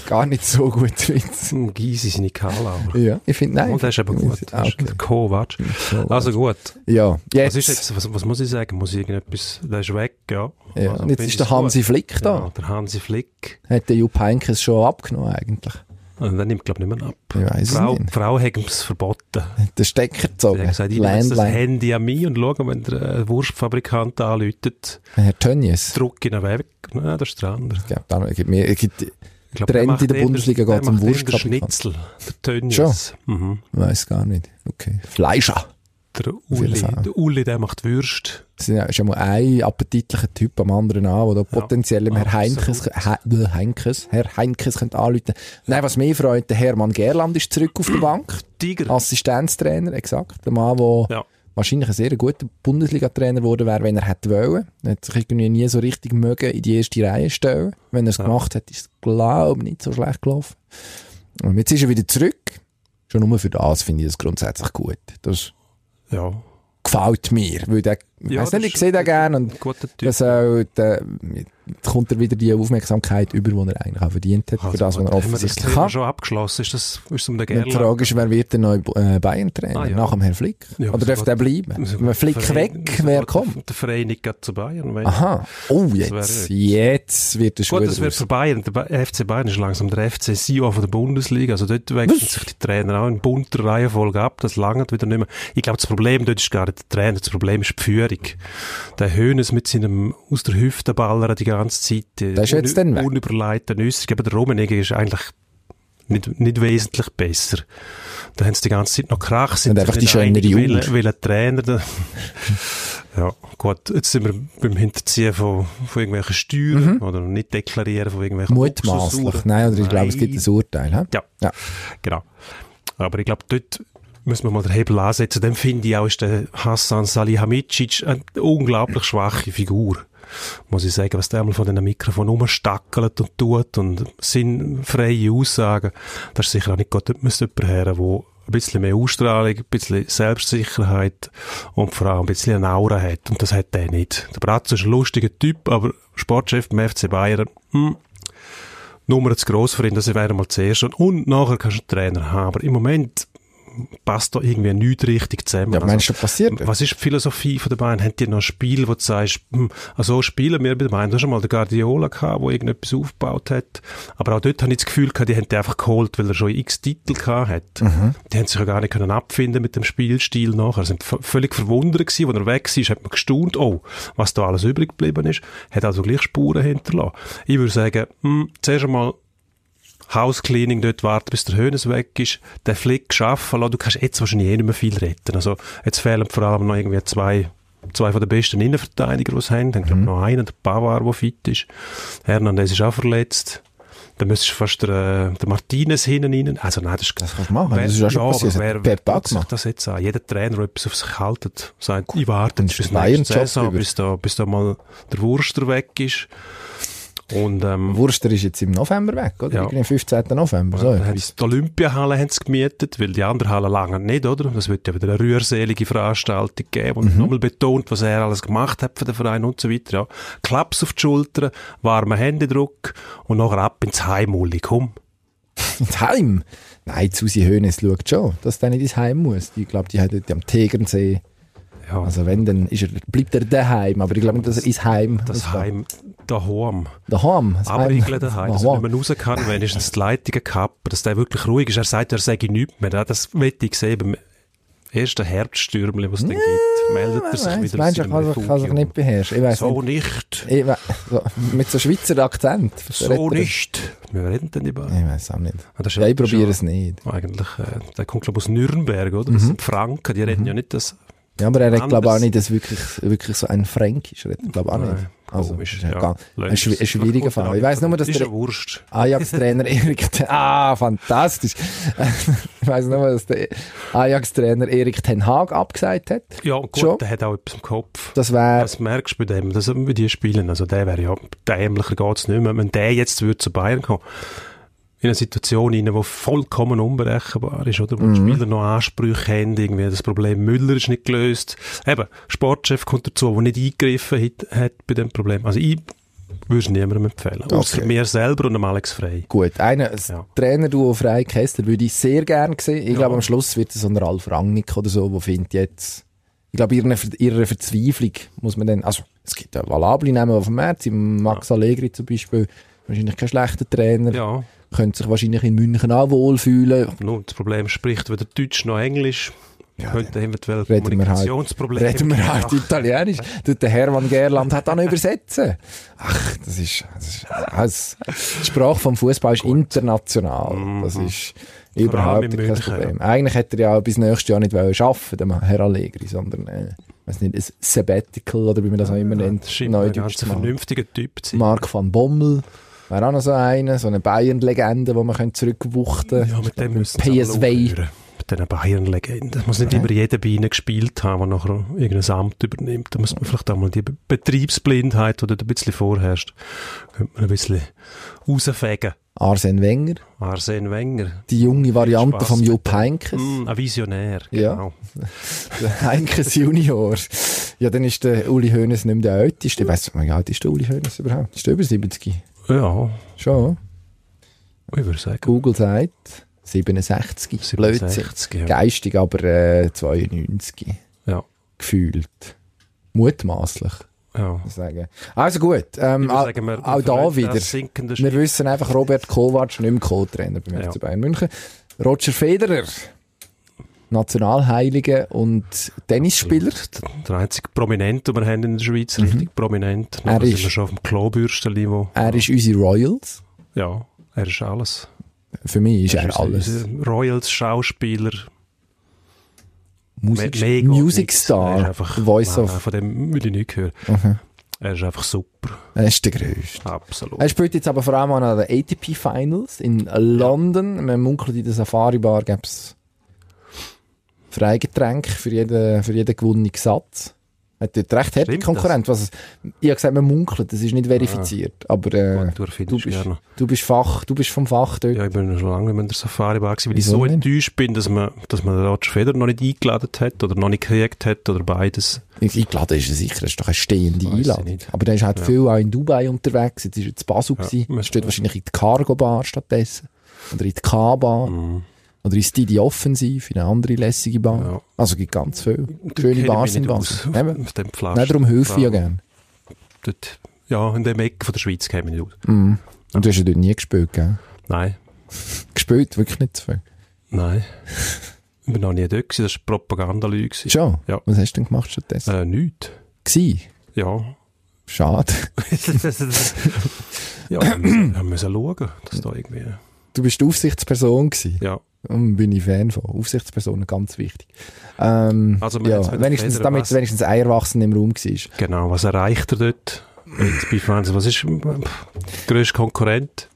gar nicht so guten Witz. Hm, Gysi seine Kalauer. Ja, ich finde, nein. Und der ist aber gut. Ah, Das ist okay. Kovac. Also gut. Ja, jetzt. Was, ist jetzt, was, was muss ich sagen? Muss ich irgendetwas, der ist weg, ja. Ja, Also, jetzt ist der gut. Hansi Flick da. Ja, der Hansi Flick. Hat der Jupp Heynckes schon abgenommen eigentlich. Und dann nimmt, glaube ich, mehr ab. Ich weiss es Frau, nicht. Frau hat es verboten. Der Stecker Sie hat gezogen. gesagt, ich jetzt das. Handy an mich und schaue, wenn der äh, Wurstfabrikant anläutet, Herr Tönnies. drücke ihn weg. Nein, das ist der andere. Ja, dann gibt mir, gibt, Ich glaub, Trend der in der Bundesliga der um macht eher Wurstfabrikant. Schnitzel. Der Tönnies. Mhm. weiß gar nicht. Okay. Fleischer. Der Uli, der Uli, der macht Würst. Es ist ja- ja mal ein appetitlicher Typ am anderen an, der da potenziell dem Herr Heinkes. He, Heinkes, Herr Heinkes könnte anrufen. Nein, was mich freut, der Hermann Gerland ist zurück auf der Bank. Tiger. Assistenztrainer, exakt. Der Mann, der Ja. wahrscheinlich ein sehr guter Bundesliga-Trainer geworden wäre, wenn er hätte wollen. Er hat sich irgendwie nie so richtig mögen in die erste Reihe stellen. Wenn er es Ja. gemacht hat, ist es, glaube ich, nicht so schlecht gelaufen. Und jetzt ist er wieder zurück. Schon nur für das finde ich das grundsätzlich gut. Das Ja. gefällt mir. Weil der, Ja, weiss nicht, ich sehe den gerne und das jetzt kommt er wieder die Aufmerksamkeit über, die er eigentlich auch verdient hat, für das, was er offensichtlich kann. schon abgeschlossen? Ist das, ist um den Die Gerlach? Frage ist, wer wird der neue äh, Bayern-Trainer Ah, ja. nach dem Herrn Flick? Ja, Oder geht- der bleiben? Wenn geht Flick der Verein- weg, wer geht kommt? Der, Verein nicht gerade zu Bayern. Aha. Oh, jetzt, jetzt wird es Gut, schon das wird für Bayern. Der FC Bayern ist langsam der FC CEO von der Bundesliga. Also dort wechseln sich die Trainer auch in bunter Reihenfolge ab. Das langt wieder nicht mehr. Ich glaube, das Problem dort ist gar nicht der Trainer. Das Problem ist die Führung. Der Hönes mit seinem aus der Hüfte ballern die ganze Zeit. äh, Der ist jetzt dann weg. Unüberleiteten Äußerung. Aber der Rummenigge ist eigentlich nicht, nicht wesentlich besser. Da haben sie die ganze Zeit noch Krach. Sind einfach die schönere Uhr. welcher- Trainer da ja, gut, jetzt sind wir beim Hinterziehen von, von irgendwelchen Steuern oder nicht deklarieren von irgendwelchen Mutmaßlich. Nein, oder ich glaube, es gibt ein Urteil. He? Ja, Ja. genau. Aber ich glaube, dort müssen wir mal den Hebel ansetzen. Dann finde ich auch, ist der Hassan Salihamidzic eine unglaublich schwache Figur. Muss ich sagen, was der einmal von diesen Mikrofon rumstackelt und tut und sinnfreie Aussagen, das ist sicher auch nicht gut. Jemand der ein bisschen mehr Ausstrahlung, ein bisschen Selbstsicherheit und vor allem ein bisschen eine Aura hat. Und das hat der nicht. Der Bratzo ist ein lustiger Typ, aber Sportchef beim FC Bayern, hm, Nummer zu gross für ihn, das wäre mal zuerst. Und nachher kannst du einen Trainer haben. Aber im Moment passt da irgendwie nichts richtig zusammen. Ja, meinst du, passiert? Was ist die Philosophie von der Bayern? Haben die noch ein Spiel, wo du sagst, hm, also spielen wir bei der Bayern? Du hast schon mal den Guardiola gehabt, der irgendetwas aufgebaut hat. Aber auch dort habe ich das Gefühl gehabt, die haben den einfach geholt, weil er schon x Titel gehabt hat. Mhm. Die haben sich ja gar nicht können abfinden mit dem Spielstil nachher. Sie sind völlig verwundert gewesen, als er weg ist, hat man gestaunt, oh, was da alles übrig geblieben ist. Hat also gleich Spuren hinterlassen. Ich würde sagen, hm, zuerst einmal Housecleaning dort warten, bis der Hönes weg ist, den Flick schaffen lassen. Du kannst jetzt wahrscheinlich eh nicht mehr viel retten. Also, jetzt fehlen vor allem noch irgendwie zwei, zwei von den besten Innenverteidiger, die es haben. Dann, Mhm. noch einen, der Pavard, der fit ist. Hernandez ist auch verletzt. Dann müsstest du fast der, äh, der Martinez hinten rein. Also, nein, das ist, Das kannst du machen. Das ist ja schon aber passiert. Wer, Pep wer auch sich das jetzt an? Jeder Trainer, der etwas auf sich hält, sagt, ich warte bis nächste Saison, bis da, bis da mal der Wurster weg ist. Und, ähm, Wurster ist jetzt im November weg, oder? Ja. Irgendwie Am 15. November. So, haben sie die Olympiahalle haben sie gemietet, weil die andere Halle lange nicht, oder? Das wird ja wieder eine rührselige Veranstaltung geben, wo Mhm. nochmal betont, was er alles gemacht hat für den Verein und so weiter, ja. Klaps auf die Schulter, warmer Händedruck und nachher ab ins Heim, Uli, komm. ins Heim. Nein, Susi Hönes schaut schon, dass der nicht ins Heim muss. Ich glaube, die hat dort am Tegernsee. Ja, Also wenn, dann ist er, bleibt er daheim. Aber ich glaube nicht, dass er ins Heim das muss. Heim daheim. Daheim. das Aber ich daheim, dass Daheim. mehr raus kann, wenigstens die Leitungen gehabt, dass der wirklich ruhig ist. Er sagt, er sage nichts mehr. Das möchte ich sehen beim ersten Herbststürmli, was es dann gibt. Meldet er sich wieder Mensch, kann, sich- kann sich nicht beherrschen. So nicht. nicht. So, mit so Schweizer Akzent. So nicht. Wir reden denn die beiden. Ich weiß auch nicht. Ah, Ja, ich probiere es nicht. Eigentlich, äh, der kommt, glaube ich, aus Nürnberg, oder? Das sind Franken, die reden ja nicht das. Ja, aber er hat, glaube ich, auch nicht das wirklich, wirklich so ein Fränkisch. Er hat, glaube ich, auch nicht. Also, komisch, ist ja gar- ein, schwi- ein es. schwieriger Fall. Ich weiss nur, dass ist der. Ajax-Trainer Erik Ten Ah, fantastisch. ich weiss nur, dass der Ajax-Trainer Erik Ten Hag abgesagt hat. Ja, gut, Schon? der hat auch etwas im Kopf. Das wäre, Das merkst du bei dem, dass wir die spielen. Also der wäre ja, dämlicher geht's nicht mehr. Wenn der jetzt würde zu Bayern kommen, in eine Situation rein, die vollkommen unberechenbar ist, oder? Wo Mhm. die Spieler noch Ansprüche haben, irgendwie das Problem Müller ist nicht gelöst. Eben, Sportchef kommt dazu, der nicht eingegriffen hat, hat bei dem Problem. Also ich würde es niemandem empfehlen. Außer Okay. mir selber und dem Alex Frey. gut. Einer, das Ja. Trainerduo Frei Kessler würde ich sehr gerne sehen. Ich Ja. glaube, am Schluss wird es so ein Ralf Rangnick oder so, wo findet jetzt, ich glaube, ihre, ihre Verzweiflung muss man dann, also, es gibt ja valable Namen auf dem März, Max Allegri zum Beispiel, wahrscheinlich kein schlechter Trainer. Ja, könnte sich wahrscheinlich in München auch wohlfühlen. Nun, das Problem spricht weder Deutsch noch Englisch. Ja, könnte eventuell reden wir halt- Kommunikationsprobleme Reden wir geben. halt Italienisch. Der Hermann Gerland hat auch noch übersetzen. Ach, das ist, das ist also, die Sprache vom Fußball ist international. Das ist überhaupt in kein Problem. Eigentlich hätte er ja auch bis nächstes Jahr nicht arbeiten, der Herr Allegri, sondern, äh, weiß nicht, ein Sabbatical oder wie man das auch immer nennt, ein Neudeutsch machen. vernünftiger Typ sein. Mark van Bommel wäre auch noch so einer, so eine Bayern-Legende, die man könnte zurückwuchten Ja, mit dem müssen PSV. Mit diesen Bayern-Legenden. Es muss nicht immer jeder bei ihnen gespielt haben, der nachher irgendein Amt übernimmt. Da muss man vielleicht auch mal die Be- Betriebsblindheit, die dort ein bisschen vorherrscht, könnte man ein bisschen rausfegen. Arsene Wenger, Arsene Wenger. die junge Variante Spass vom Jupp dem. Heynckes. Mm, ein Visionär, Ja. genau. Der Heinkes Junior. Ja, dann ist der Uli Hoeneß nicht mehr der älteste. Ich weiss nicht, wie alt ist der Uli Hoeneß überhaupt? Ist der über 70? Ja, Schon. ich würde sagen. Google sagt 67. Blödsinn. 67, ja. Geistig aber äh, 92. Ja. Gefühlt. Mutmaßlich. ja. Sagen. Also gut. Ähm, sagen, wir- auch da wieder. Wir wissen einfach, Robert Kovac nicht mehr Co-Trainer beim. FC Bayern München. Roger Federer. Nationalheilige und Tennisspieler. Der einzige Prominent, den wir haben in der Schweiz, richtig prominent. Mhm. Er ist- schon auf dem Klobürstenniveau. Er ist unsere Royals. Ja, er ist alles. Für mich ist Er er ist alles. Royals, Schauspieler, Musik, Me- mega Music nix. Star. Ist einfach, Voice nein, of. Von dem will ich nicht hören. Mhm. Er ist einfach super. Er ist der Größte. Absolut. Er spielt jetzt aber vor allem an den ATP Finals in London. Man munkelt in der Safari Bar gäbe es Freigetränk für jeden, für jeden gewonnenen Satz. Hat dort recht harte Konkurrent. Was ich habe gesagt, man munkelt, das ist nicht verifiziert. Aber äh, du du bist- du bist Fach, du bist vom Fach dort. Ja, ich bin schon lange in der Safari-Bar gewesen, weil ich so nicht? enttäuscht bin, dass man, dass man den Roger Federer noch nicht eingeladen hat oder noch nicht gekriegt hat oder beides. Eingeladen ist er sicher, das ist doch eine stehende Weiss Einladung. Aber der ist halt Ja. viel auch in Dubai unterwegs. Jetzt ist er zu Basel Ja, müsste- Steht wahrscheinlich in die Cargo Bar stattdessen. Oder in die K-Bar. Mhm. Oder in die Offensiv, in eine andere lässige Bar. Ja. Also gibt ganz viele Dort schöne Bars in Basel. Eben. Dem Pflaster. Nein, darum helfe ich ja gerne. Dort, ja, in dem Ecke von der Schweiz käme ich nicht aus. Mhm. Und du hast ja dort nie gespielt, gell? Nein, Gespielt, wirklich nicht so viel. nein. ich bin noch nie dort gewesen, das war Propagandalüge. Schon? Ja. Was hast du denn gemacht stattdessen? Äh, nichts. Gsi? Ja. Schade. ja, wir müssen, wir müssen schauen, dass da irgendwie, Du bist die Aufsichtsperson gewesen. ja. Und bin ich Fan von. Aufsichtspersonen, ganz wichtig. Ähm, Also, ja, mit wenigstens, Federer damit was- wenigstens ein Erwachsener im Raum war. Genau, was erreicht er dort? Jetzt bei Fernsehen, was ist der grösste Konkurrent?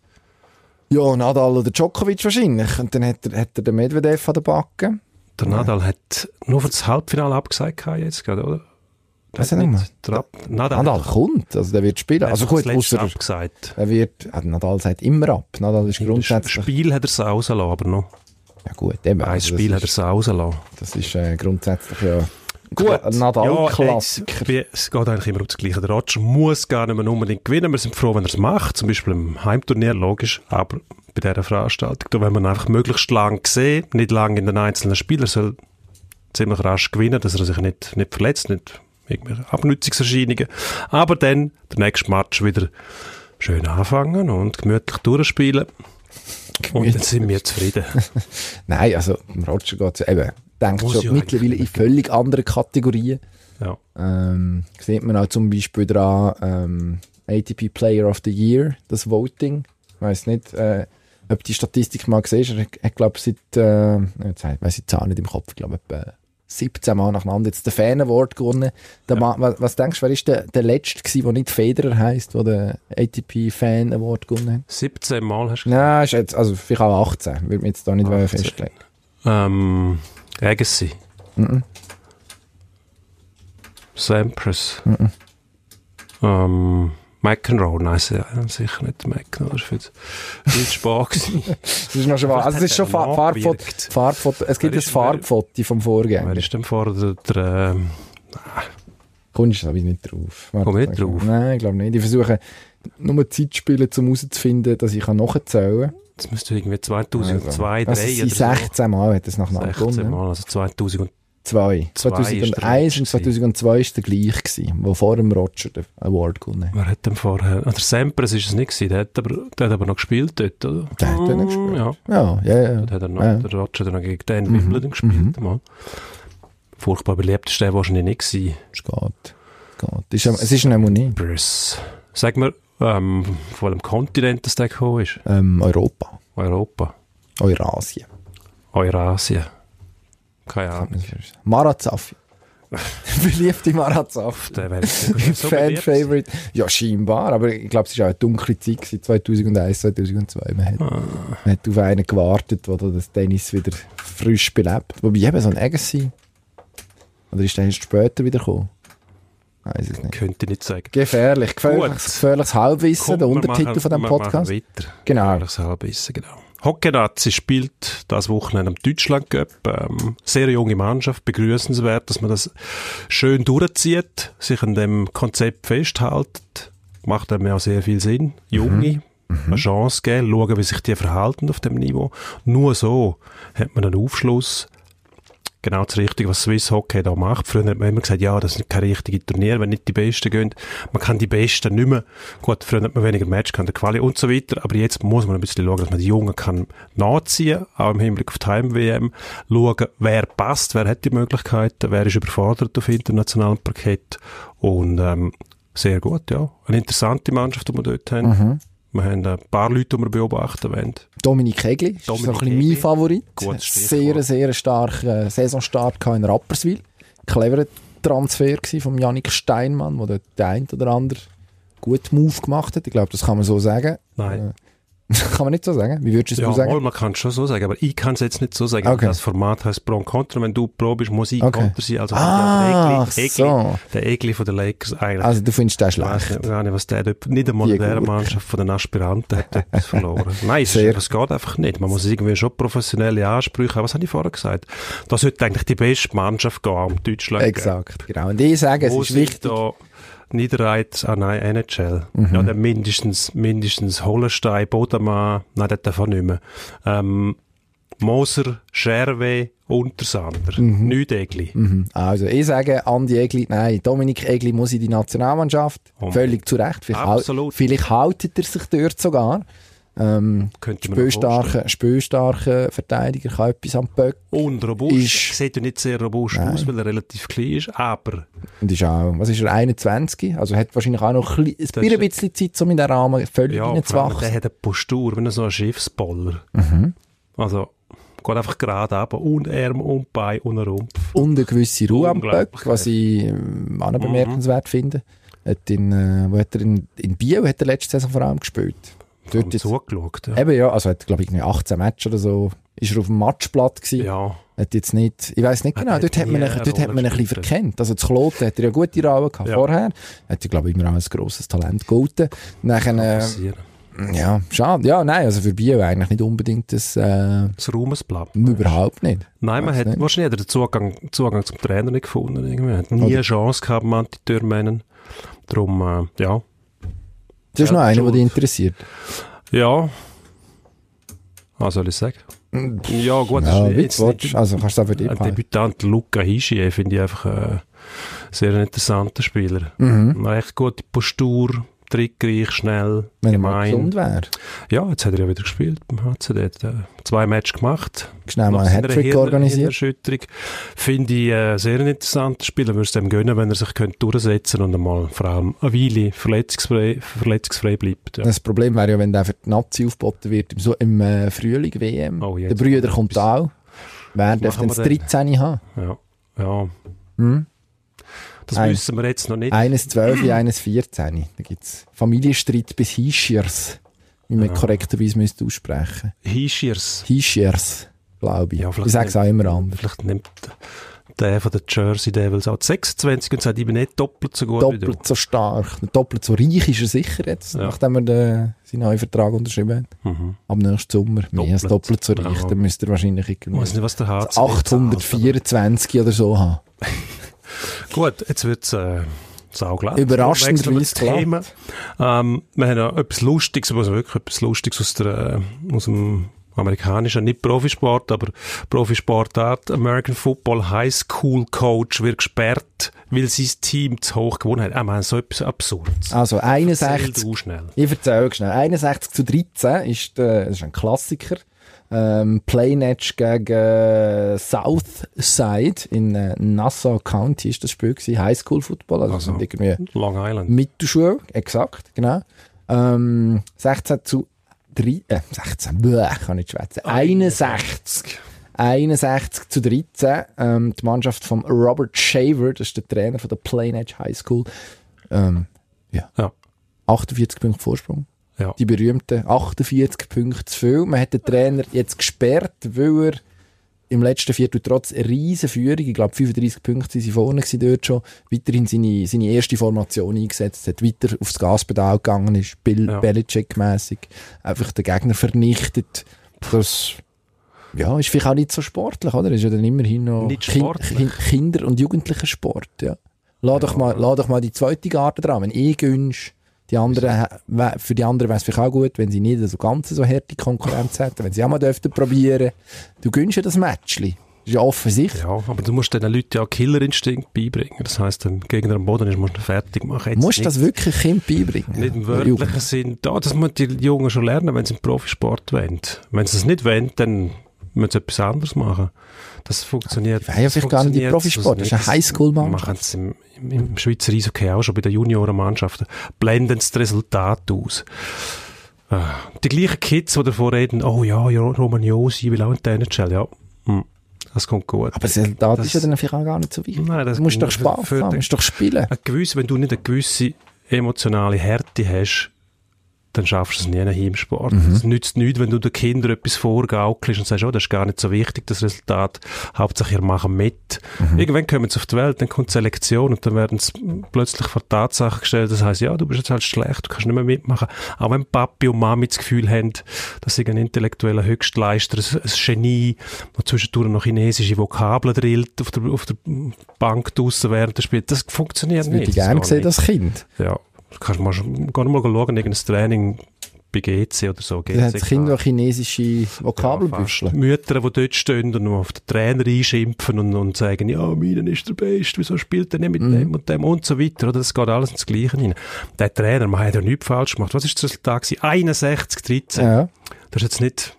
Ja, Nadal oder Djokovic wahrscheinlich. Und dann hat er, hat er den Medvedev an der Backe. Der Nadal hat nur für das Halbfinale abgesagt jetzt gerade, oder? Was Hat er nicht- der- Nadal, Nadal kommt, also der wird spielen. hat Also gut, das außer abgesagt. er wird, ah, Nadal sagt immer ab. Nadal ist Das grundsätzlich, Spiel hat er es rausgelassen, aber noch. Ja gut, eben. Ein also Spiel hat er das es rausgelassen. das ist äh, grundsätzlich ja ein Nadal-Klassiker. Ja, es geht eigentlich immer um das Gleiche. Der Roger muss gar nicht mehr unbedingt gewinnen. Wir sind froh, wenn er es macht. Zum Beispiel im Heimturnier, logisch. Aber bei dieser Veranstaltung, da wir ihn einfach möglichst lang sehen, nicht lang in den einzelnen Spielen. Er soll ziemlich rasch gewinnen, dass er sich nicht, nicht verletzt, nicht irgendwelche Abnützungserscheinungen. Aber dann, der nächste Match wieder schön anfangen und gemütlich durchspielen. Und dann sind wir zufrieden. Nein, also Roger geht es eben, denkt Muss schon mittlerweile in völlig andere Kategorien. Ja. Ähm, sieht man auch zum Beispiel dran, ähm, ATP Player of the Year, das Voting. Ich weiss nicht, äh, ob die Statistik mal gesehen hast. Er hat, glaube seit, äh, ich die Zahl nicht im Kopf, ich glaube etwa 17 Mal nacheinander jetzt den Fan Award gewonnen. Der Ma- was, was denkst du, wer ist der, der letzte gewesen, der nicht Federer heisst, der den ATP Fan Award gewonnen hat? 17 Mal hast du Nein, ist jetzt, also vielleicht auch 18, würde mich jetzt da nicht 18. festlegen. Ähm, Agassi. Mhm. Sampras. Ähm, McEnroe, nein, sie- sicher nicht McEnroe, das war viel zu spät. Das ist noch schon wahr. Also es ist schon Fa- Farbfoto. Farbfoto, es gibt ein Farbfoto vom Vorgänger. Wer ist denn vor der, der ähm, Kommst du nicht drauf? Warte, Komm nicht drauf. Nein, ich glaube nicht. Ich versuche nur Zeit spielen, um herauszufinden, dass ich nachzählen kann. das müsste irgendwie 2002, Also 2003 es sind 16 Mal hat es nach 16 gewonnen. Mal, also 2003 Zwei. Zwei 2001 und ist der 2002 war der gleich, gewesen, wo vor dem Roger den Award gewonnen hat. Wer hat denn vorher? Der Sampras ist es nicht gewesen, der hat aber, der hat aber noch gespielt dort, oder? Der hat dann gespielt. Ja, Ja, ja, ja. der hat er noch, Ja. der Roger hat noch gegen Dan Mhm. Wimbledon gespielt, mal. Furchtbar beliebt ist der wahrscheinlich nicht gewesen. Es geht. geht. Ist, es ist eine Monie. Sag mir, ähm, von welchem Kontinent das der gekommen ist? Ähm, Europa. Europa. Eurasien. Eurasien. Keine Ahnung. Marazafi. Beliebte nicht so. Fan-Favorite. Ja, scheinbar. Aber ich glaube, es war auch eine dunkle Zeit, gewesen, 2001, 2002. Man hat, Ah. man hat auf einen gewartet, der das Tennis wieder frisch belebt. Wobei eben so ein Agassi. Oder ist der erst später wieder gekommen? Weiß ich nicht. Könnte ich nicht sagen. Gefährlich. Gefährliches, gefährliches Halbwissen, Komm, der Untertitel machen- von machen Podcast. Genau. Das Halbwissen, genau. Hockey-Nazi spielt das Wochenende am Deutschland Cup. Ähm, sehr junge Mannschaft, begrüßenswert, dass man das schön durchzieht, sich an dem Konzept festhält. Macht einem ja auch sehr viel Sinn. Junge, eine Chance geben, schauen, wie sich die verhalten auf dem Niveau. Nur so hat man einen Aufschluss. Genau das Richtige, was Swiss Hockey da macht. Früher hat man immer gesagt, ja, das sind keine richtigen Turniere, wenn nicht die Besten gehen. Man kann die Besten nicht mehr. Gut, früher hat man weniger Match, kann der Quali und so weiter. Aber jetzt muss man ein bisschen schauen, dass man die Jungen kann nachziehen, auch im Hinblick auf die Heim-WM. Schauen, wer passt, wer hat die Möglichkeiten, wer ist überfordert auf internationalem Parkett. Und, ähm, sehr gut, ja. Eine interessante Mannschaft, die wir dort haben. Mhm. Wir haben ein paar Leute, die wir beobachten wollen. Dominik Hegli, ist so ein Dominik bisschen mein. Favorit. Sehr, sehr starken Saisonstart gehabt in Rapperswil. Cleverer Transfer von Janik Steinmann, wo dort der ein oder andere gut Move gemacht hat. Ich glaube, das kann man so sagen. Nein. Kann man nicht so sagen. Wie würdest du es sagen? mal, man kann es schon so sagen, aber ich kann es jetzt nicht so sagen. Okay. Das Format heißt Pro und Contra. Wenn du Pro bist, muss ich Okay. Contra sein. Also Ah, der Egli, so. der Egli von den Lakers eigentlich. Also du findest den ich weiss schlecht. nicht, gar nicht, was der nicht einmal Die in Gurke. Mannschaft von den Aspiranten hat etwas verloren. Nein, es, ist, es geht einfach nicht. Man muss irgendwie schon professionelle Ansprüche haben. Was habe ich vorher gesagt? Da sollte eigentlich die beste Mannschaft gehen, um Deutschland. Exakt, genau. Und ich sage, es Wo ist sind wichtig. da Niederreit, ah nein, NHL. Mhm. Ja, dann mindestens, mindestens Hollenstein, Bodemann, nein, das darf nicht mehr. Ähm, Moser, Scherwe, Untersander. Mhm. Nicht Egli. Mhm. Also, ich sage, Andi Egli, nein, Dominik Egli muss in die Nationalmannschaft. Oh. Völlig zu Recht. Vielleicht, hal- Absolut. vielleicht haltet er sich dort sogar. Ähm, Könnte man mir spielstarker, spielstarker Verteidiger kann etwas am Böck. Und robust. Ist- Sieht ja nicht sehr robust Nein. aus, weil er relativ klein ist, aber Und ist auch, was ist er, 21? Also hat wahrscheinlich auch noch ein, bisschen- ein bisschen Zeit, um in den Rahmen völlig ja, reinzuwachsen. der hat eine Postur, wenn er so ein Schiffsboller. Mhm. Also, geht einfach gerade ab, und Arm und Bein und Rumpf. Und eine gewisse Ruhe am. Böck, was ich ähm, auch noch bemerkenswert finde. Hat in, äh, wo hat er in, in Biel hat er letzte Saison vor allem gespielt. Dort jetzt, zugeschaut, ja. eben ja, also hat glaube ich irgendwie 18 Matches oder so, ist er auf dem Matchblatt gewesen. ja. Hat jetzt nicht, ich weiß nicht genau, hat dort hat man, eine dort hat man ein bisschen verkennt. Also zu Kloten hat er ja gute Rauen gehabt Ja. vorher. Hat er glaube ich immer auch ein grosses Talent gegolten. Nachher, äh, ja, schade. Ja, nein, also für Biel eigentlich nicht unbedingt das, äh, Das Ruhmesblatt. überhaupt nicht. Nein, man hat nicht. wahrscheinlich hat den Zugang, Zugang zum Trainer nicht gefunden. Irgendwie. Hat nie Oder- eine Chance gehabt, Mantitürmännen. Darum, äh, ja. Das ist noch Ja, einer, der dich interessiert. Ja. Was soll ich sagen? Ja, gut, Ja, ist jetzt willst. Also kannst du einfach ein dir Debütant Luca Hischi finde ich einfach äh, sehr interessanter Spieler. Mhm. Recht gute Postur, trickreich, schnell, Wenn er mal gemein. gesund wäre. Ja, jetzt hat er ja wieder gespielt beim HCD. Hat, äh, zwei Matches gemacht. Schnell mal einen Hattrick Hirn- organisiert. Finde ich äh, sehr ein interessanter Spieler. Würde es dem gönnen, wenn er sich könnte durchsetzen und einmal vor allem eine Weile verletzungsfrei, verletzungsfrei bleibt. Ja. Das Problem wäre ja, wenn der für die Nazi aufgeboten wird, im, so, im äh, Frühling WM. Oh, der Brüder kommt auch. Wer darf denn das wir denn? 13 haben? Ja. ja. Hm? Das Ein- wissen wir jetzt noch nicht. Eines 12, eines 14. Da gibt es Familienstreit bis Hischiers, wie man Ja. korrekterweise müsste aussprechen Hischiers. Hischiers, glaube ich. Ja, ich sage es auch immer anders. Vielleicht nimmt der von der Jersey Devils auch die 26 und sagt, ich bin nicht doppelt so gut. Doppelt so stark, doppelt so reich ist er sicher jetzt, Ja. nachdem er den, seinen neuen Vertrag unterschrieben hat. Mhm. Ab nächsten Sommer. Mehr als Doppelt. doppelt so reich. Ja. Dann müsste er wahrscheinlich Ich irgendwie weiß nicht, was der HC 824 oder so haben. Gut, jetzt wird es äh, sauglatt. Überraschend, Wechseln wir wie das es klappt. Thema. Ähm, wir haben ja etwas Lustiges, also wirklich etwas Lustiges aus, der, äh, aus dem amerikanischer, nicht Profisport, aber Profisportart, American Football High School Coach wird gesperrt, weil sein Team zu hoch gewonnen hat. Ich meine, so etwas Absurdes. Also Erzähl 61, du schnell. ich erzähle schnell, 61 zu 13 ist, äh, das ist ein Klassiker. Ähm, Playmatch gegen Southside in äh, Nassau County ist das Spiel gewesen, Highschool Football, also, Also. irgendwie Long Island. Mittelschule, exakt, genau. Ähm, 16 zu 3, äh, 16, bäh, kann nicht schwätzen. 61. 61 zu 13. Ähm, die Mannschaft von Robert Shaver, das ist der Trainer von der Plain Edge High School, ähm, ja. Ja. 48 Punkte Vorsprung. Ja. Die berühmten 48 Punkte zu viel. Man hat den Trainer jetzt gesperrt, weil er im letzten Viertel trotz riesen Führung, ich glaube 35 Punkte sind sie vorne gewesen dort schon, weiterhin seine, seine erste Formation eingesetzt hat, weiter aufs Gaspedal gegangen ist, Bill Ja. Belichick-mässig, einfach den Gegner vernichtet. Das ja, ist vielleicht auch nicht so sportlich, oder? Ist ja dann immerhin noch Nicht sportlich. Kin- Kinder- und Jugendlichensport, ja. Lass doch mal, lass doch mal die zweite Garde dran. Wenn ich gönnst, die anderen, für die anderen wäre es vielleicht auch gut, wenn sie nicht so ganz so harte Konkurrenz hätten, wenn sie auch mal dürften probieren. Du gönnst ja das Matchli. Das ist ja offensichtlich. Ja, aber du musst den Leuten ja Killerinstinkt beibringen. Das heisst, der Gegner am Boden ist, musst du fertig machen. Jetzt Musst du das wirklich Kind beibringen? Nicht im wörtlichen Sinn. Da, das müssen die Jungen schon lernen, wenn sie im Profisport wollen. Wenn sie es nicht wollen, dann müssen sie etwas anderes machen. Das funktioniert. Ja vielleicht gar nicht in funktioniert Profisport. Das ist eine. Highschool-Mannschaft. Machen sie im, im, im Schweizer Eishockey auch schon bei den Juniorenmannschaften. Blenden das Resultat aus. Ah, Die gleichen Kids, die davor reden, oh ja, ja Romagnosi will auch in die NHL. Ja, hm, das kommt gut. Aber das Resultat Das- ist ja dann vielleicht auch gar nicht so wichtig. Nein, das du musst doch Spaß für haben, du musst doch spielen. Gewisse, wenn du nicht eine gewisse emotionale Härte hast, dann schaffst du es nie in im Sport. Es nützt nichts, wenn du den Kindern etwas vorgaukelst und sagst, oh, das ist gar nicht so wichtig, das Resultat. Hauptsache, ihr machen mit. Irgendwann kommen sie auf die Welt, dann kommt die Selektion und dann werden sie plötzlich vor die Tatsache gestellt, das heißt, ja, du bist jetzt halt schlecht, du kannst nicht mehr mitmachen. Auch wenn Papi und Mami das Gefühl haben, dass sie ein intellektueller Höchstleister, ein, ein Genie, der zwischendurch noch chinesische Vokabeln drillt auf der, auf der Bank draussen während des Spiels, das funktioniert Das nicht. ich gerne geht sehen, nicht. das Kind. Ja, kannst mal, schon- geh mal schauen, irgendein Training bei GC oder so. Das hat das Kind noch chinesische Vokabeln ja. Mütter, die dort stehen und auf den Trainer einschimpfen und, und sagen, ja, meinen ist der Beste, wieso spielt er nicht mit Mhm. dem und dem und so weiter. Oder? Das geht alles ins Gleiche rein. Der Trainer, man hat ja nichts falsch gemacht. Was ist das Resultat gewesen? 61, 13. Ja. Das ist jetzt nicht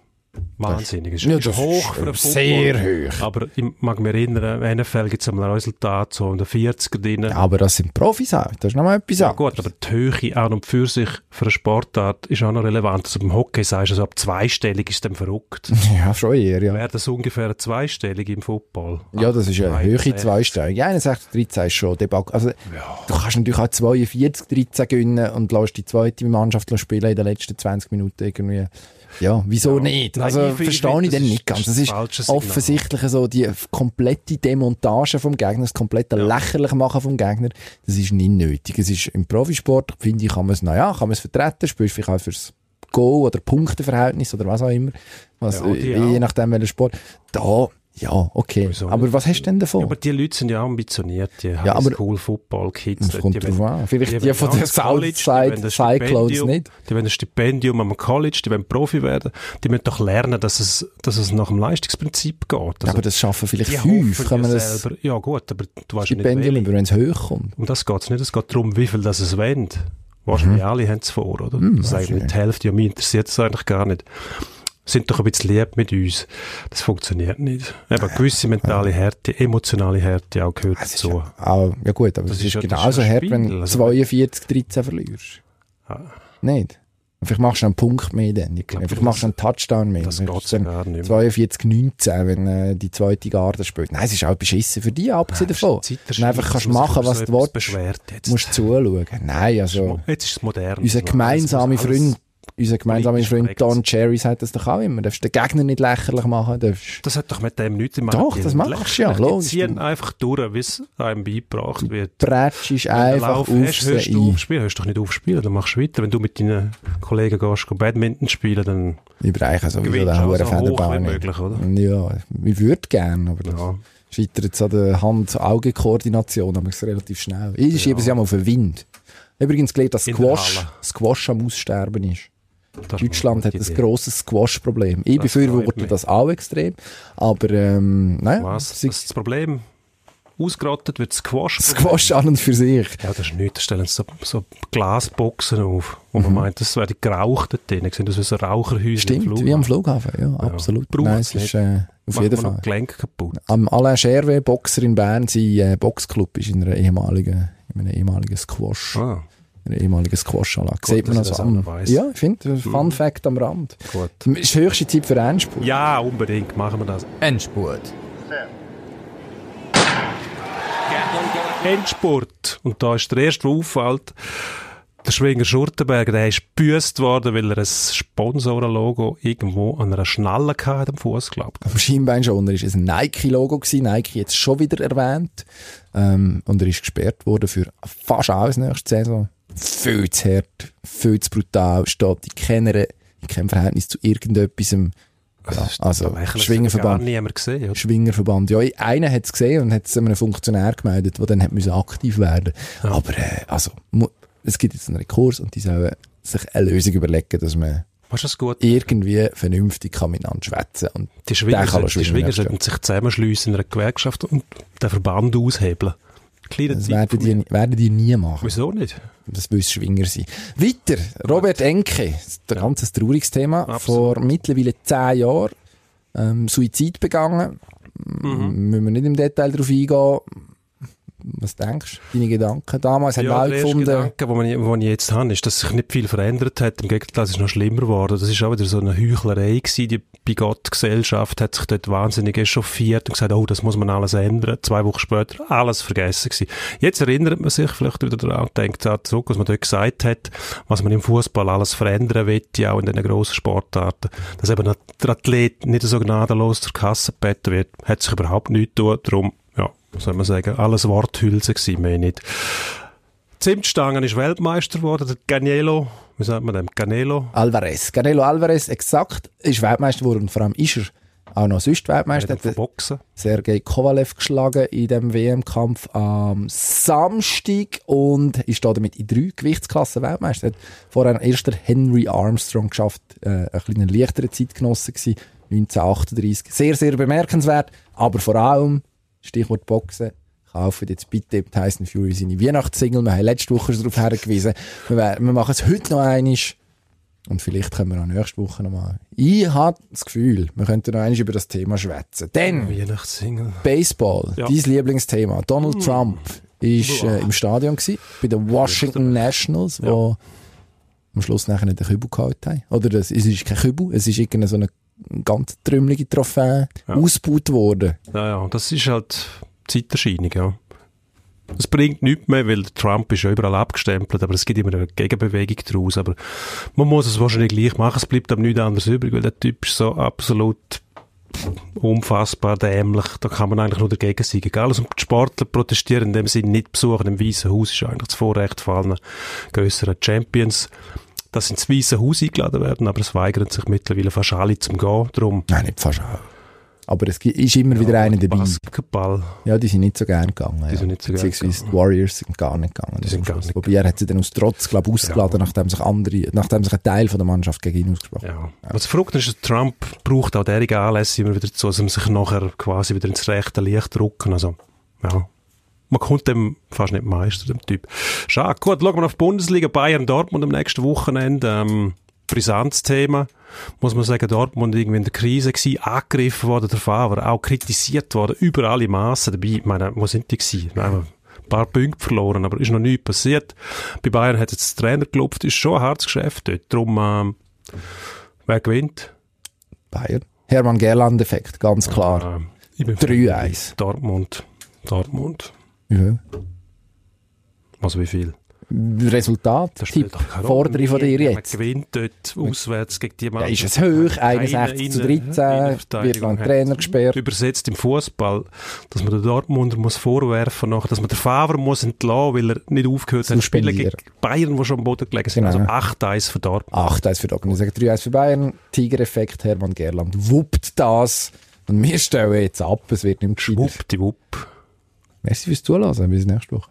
wahnsinnig. Ist, Ja, ist das hoch ist für einen sehr hoch. Aber ich mag mich erinnern, im NFL gibt es einmal ein Resultat so in den 40er drin. Ja, aber das sind Profis auch. Das ist nochmal etwas Ja anderes. gut, aber die Höhe an und für sich für eine Sportart ist auch noch relevant. Also beim Hockey sagst du, also ab zweistellig ist dann verrückt. Ja, schon eher, ja. Wäre das ungefähr eine zweistellig im Football? Ja, das ist eine Zwei, höhere. Ja, 61, 13 ist schon Debakel. Also, du kannst natürlich auch 42, 13 gewinnen und lässt die zweite Mannschaft spielen in den letzten 20 Minuten irgendwie. Ja, wieso Ja. nicht? Nein, Also, ich verstehe ich das dann nicht ganz. das ist Signal. offensichtlich so die komplette Demontage vom Gegner, das komplette lächerlich machen vom Gegner. Das ist nicht nötig. Es ist im Profisport, finde ich, kann man es, naja, kann man es vertreten, spielst vielleicht auch fürs Goal oder Punkteverhältnis oder was auch immer. Was, Ja, äh, je nachdem, welcher Sport. Da, ja, okay. Wieso Aber was hast du denn davon? Ja, aber die Leute sind ja ambitioniert, die Ja, aber- Highschool-Football-Kids. Das kommt drauf an. Vielleicht die, wollen von ja der die Southside Cyclones Stipendium- nicht. Die wollen ein Stipendium am College, die wollen Profi werden. Die müssen doch lernen, dass es, dass es nach dem Leistungsprinzip geht. Also, aber das schaffen vielleicht die fünf. Kann man ja das selber. Ja gut, aber du weißt ja nicht, Stipendium wenn es hoch kommt? Um das geht es nicht. Es geht darum, wie viel das es wollen. Wahrscheinlich alle haben es vor, oder? Mhm, das ist eigentlich die Hälfte. Ja, mich interessiert es eigentlich gar nicht. Sind doch ein bisschen lieb mit uns. Das funktioniert nicht. Eben, gewisse mentale Härte, emotionale Härte auch gehört ist dazu. ja, auch, ja gut, aber Das ist ist, das genauso hart, wenn du also- 42, 13 verlierst. Ja. Nicht? Vielleicht machst du einen Punkt mehr dann. Ich glaub, Vielleicht das- machst du einen Touchdown mehr. Das geht gar nicht mehr. 42, 19, wenn äh, die zweite Garde spielt. Nein, es ist auch beschissen für dich, abgesehen davon. Zeit Wenn du einfach kannst machen, was du willst, musst du zuschauen. Nein, also... Jetzt ist es modern. Unser gemeinsamer Freund, unser gemeinsamer Freund. Don Cherry sagt das doch auch immer. Du darfst den Gegner nicht lächerlich machen. Darfst Das hat doch mit dem nichts zu Doch, das machst du ja, Die logisch. ziehen einfach durch, wie es einem beigebracht wird. Wenn du einfach auf hast, hörst du auf spielen, hörst doch nicht auf spielen, dann machst du weiter. Wenn du mit deinen Kollegen gehst, geh Badminton spielen, dann Ich bereiche sowieso den hohen Federball nicht. möglich, oder? Ja, ich würde gerne, aber das Ja. scheitert jetzt an der Hand-Augen-Koordination, aber es ist relativ schnell. Ich schiebe sie einmal auf den Wind. Übrigens gelernt, dass Squash. Squash am Aussterben ist. Das ist Deutschland hat ein Idee. grosses Squash-Problem. Ich Das befürworte das auch extrem. Aber, ähm, naja, Was? sie- Was ist das Problem? Ausgerottet wird Squash. Squash an und für sich. Ja, das ist nichts. Da stellen sie so, so Glasboxen auf, wo man meint, das wäre geraucht dort drin. Sehen das wie so Raucherhäuser im Stimmt, wie am Flughafen, ja, absolut. Braucht's Nein, es ist, nicht. äh, auf Macht jeden Fall. Gelenk kaputt. Am Alain Scherwe, Boxer in Bern, sein äh, Boxclub ist in einer ehemaligen, in einem ehemaligen Squash, Ah, in einer ehemaligen Squash-Anlage. Sieht man das auch an. Ja, ich finde, ein Fun Fact am Rand. gut. Es ist höchste Zeit für Endspurt. Ja, unbedingt. Machen wir das. Endspurt. Endspurt. Und da ist der erste, der auffällt, der Schwinger Schurtenberger, der ist gebüßt worden, weil er ein Sponsorenlogo irgendwo an einer Schnalle hatte am Fuß, glaube ich. Am Schienbeinschoner war ein Nike-Logo. Nike jetzt schon wieder erwähnt. Ähm, und er ist gesperrt worden für fast alles nächste Saison. Viel zu hart, viel zu brutal, steht in keiner, in keinem Verhältnis zu irgendetwas. Ja, also, Schwingerverband. Niemand gesehen. Oder? Schwingerverband. Ja, einer hat es gesehen und hat es einem Funktionär gemeldet, der dann hat müssen aktiv werden Aber äh, also, es gibt jetzt einen Rekurs und die sollen sich eine Lösung überlegen, dass man irgendwie vernünftig kann miteinander schwätzen und Die Schwinger, der kann die Schwinger sollten sich zusammenschliessen in einer Gewerkschaft und den Verband aushebeln. Kleiner Das werden mir. die, werden die nie machen. Wieso nicht? Das will Schwinger sein. Weiter, Robert Enke. Das ein ganz trauriges Thema. Absolut. Vor mittlerweile zehn Jahren ähm, Suizid begangen. Mhm. Müssen wir nicht im Detail darauf eingehen. Was denkst du? Deine Gedanken? Damals haben Ja, erste gefunden, Gedanke, den ich, den ich jetzt habe, ist, dass sich nicht viel verändert hat. Im Gegenteil, es ist noch schlimmer geworden. Das ist auch wieder so eine Heuchlerei gewesen. Die Bigott-Gesellschaft hat sich dort wahnsinnig echauffiert und gesagt, oh, das muss man alles ändern. Zwei Wochen später, alles vergessen gewesen. Jetzt erinnert man sich vielleicht wieder daran und denkt auch zurück, was man dort gesagt hat, was man im Fußball alles verändern will, ja auch in den grossen Sportarten. Dass eben der Athlet nicht so gnadenlos zur Kasse gebeten wird, hat sich überhaupt nichts getan. Darum, soll man sagen, alles Worthülse gewesen, mehr nicht. Zimtstangen ist Weltmeister geworden, der Canelo, wie sagt man dem, Canelo. Alvarez. Canelo Alvarez, exakt, ist Weltmeister geworden und vor allem ist er auch noch sonst Weltmeister. Hat Boxen. Sergei Kovalev geschlagen in dem WM-Kampf am Samstag und ist da damit in drei Gewichtsklassen Weltmeister. Hat vorher erster Henry Armstrong geschafft, äh, ein bisschen leichtere Zeitgenosse gewesen, 1938. Sehr, sehr bemerkenswert, aber vor allem, Stichwort Boxen, kaufen jetzt bitte Tyson Fury seine Weihnachtssingle. Wir haben letzte Woche schon darauf hingewiesen. Wir, wir machen es heute noch einmal. Und vielleicht können wir auch nächste Woche nochmal. Ich habe das Gefühl, wir könnten noch einmal über das Thema schwätzen. Denn. Baseball, Ja. dein Lieblingsthema. Donald Trump ist äh, im Stadion gewesen, bei den Washington Nationals, wo am Schluss nachher nicht den Kübel gehalten haben. Oder das, es ist kein Kübel, es ist irgendeine so eine ganz trümmelige Trophäe Ja. ausgebaut worden. Ja, ja, das ist halt Zeiterscheinung, ja. Es bringt nichts mehr, weil Trump ist ja überall abgestempelt, aber es gibt immer eine Gegenbewegung daraus. Aber man muss es wahrscheinlich gleich machen, es bleibt aber nichts anderes übrig, weil der Typ ist so absolut unfassbar dämlich. Da kann man eigentlich nur dagegen sein. Egal, also die Sportler protestieren in dem Sinne nicht besuchen im Weißen Haus, ist eigentlich das Vorrecht von allen grösseren Champions, dass sie ins Weiße Haus eingeladen werden, aber es weigern sich mittlerweile fast alle zum Gehen. Darum Nein, nicht fast auch. Aber es ist immer wieder einer dabei. Basketball. Ja, die sind nicht so gern gegangen. Die ja. sind nicht so gern Beziehungsweise die Warriors sind gar nicht gegangen. Die sind gar nicht Wobei er hat sie dann aus Trotz, glaube ich, ausgeladen, nachdem sich andere, nachdem sich ein Teil von der Mannschaft gegen ihn ausgesprochen hat. Ja. Was verrückt ist, dass Trump braucht auch derige Anlässe immer wieder dazu, um sich nachher quasi wieder ins rechte Licht zu rücken. Also, ja. Man kommt dem fast nicht meister, dem Typ. Schade. Gut, schauen wir auf die Bundesliga. Bayern Dortmund am nächsten Wochenende. Ähm, brisantes Thema. Muss man sagen, Dortmund irgendwie in der Krise gewesen, angegriffen worden, der Favre, auch kritisiert worden, über alle Massen dabei. Ich meine, wo sind die gewesen? Nein, ein paar Punkte verloren, aber ist noch nichts passiert. Bei Bayern hat jetzt der Trainer gelupft, ist schon ein hartes Geschäft dort. Darum, ähm, wer gewinnt? Bayern. Hermann Gerland-Effekt, ganz klar. Ähm, ich bin 3-1. Dortmund. Dortmund. Ja. Also wie viel? Resultat, Tipp, fordere von dir Man jetzt. gewinnt dort auswärts gegen die Ja, Mannschaft. ist es hoch, Keine 61 zu Innen- 13, wird hat. Trainer gesperrt. Übersetzt im Fußball, dass man den Dortmunder muss vorwerfen nachher, dass man den Favre muss entlassen, weil er nicht aufgehört hat zu spielen gegen. Bayern, die schon am Boden gelegen sind. Genau. Also 8-1 für Dortmund. 8-1 für Dortmund. Ich sage 3-1 für Bayern. Tiger-Effekt, Hermann Gerland wuppt das. Und wir stellen jetzt ab, es wird nicht mehr. Schwuppdiwupp. Merci fürs Zuhören, bis nächste Woche.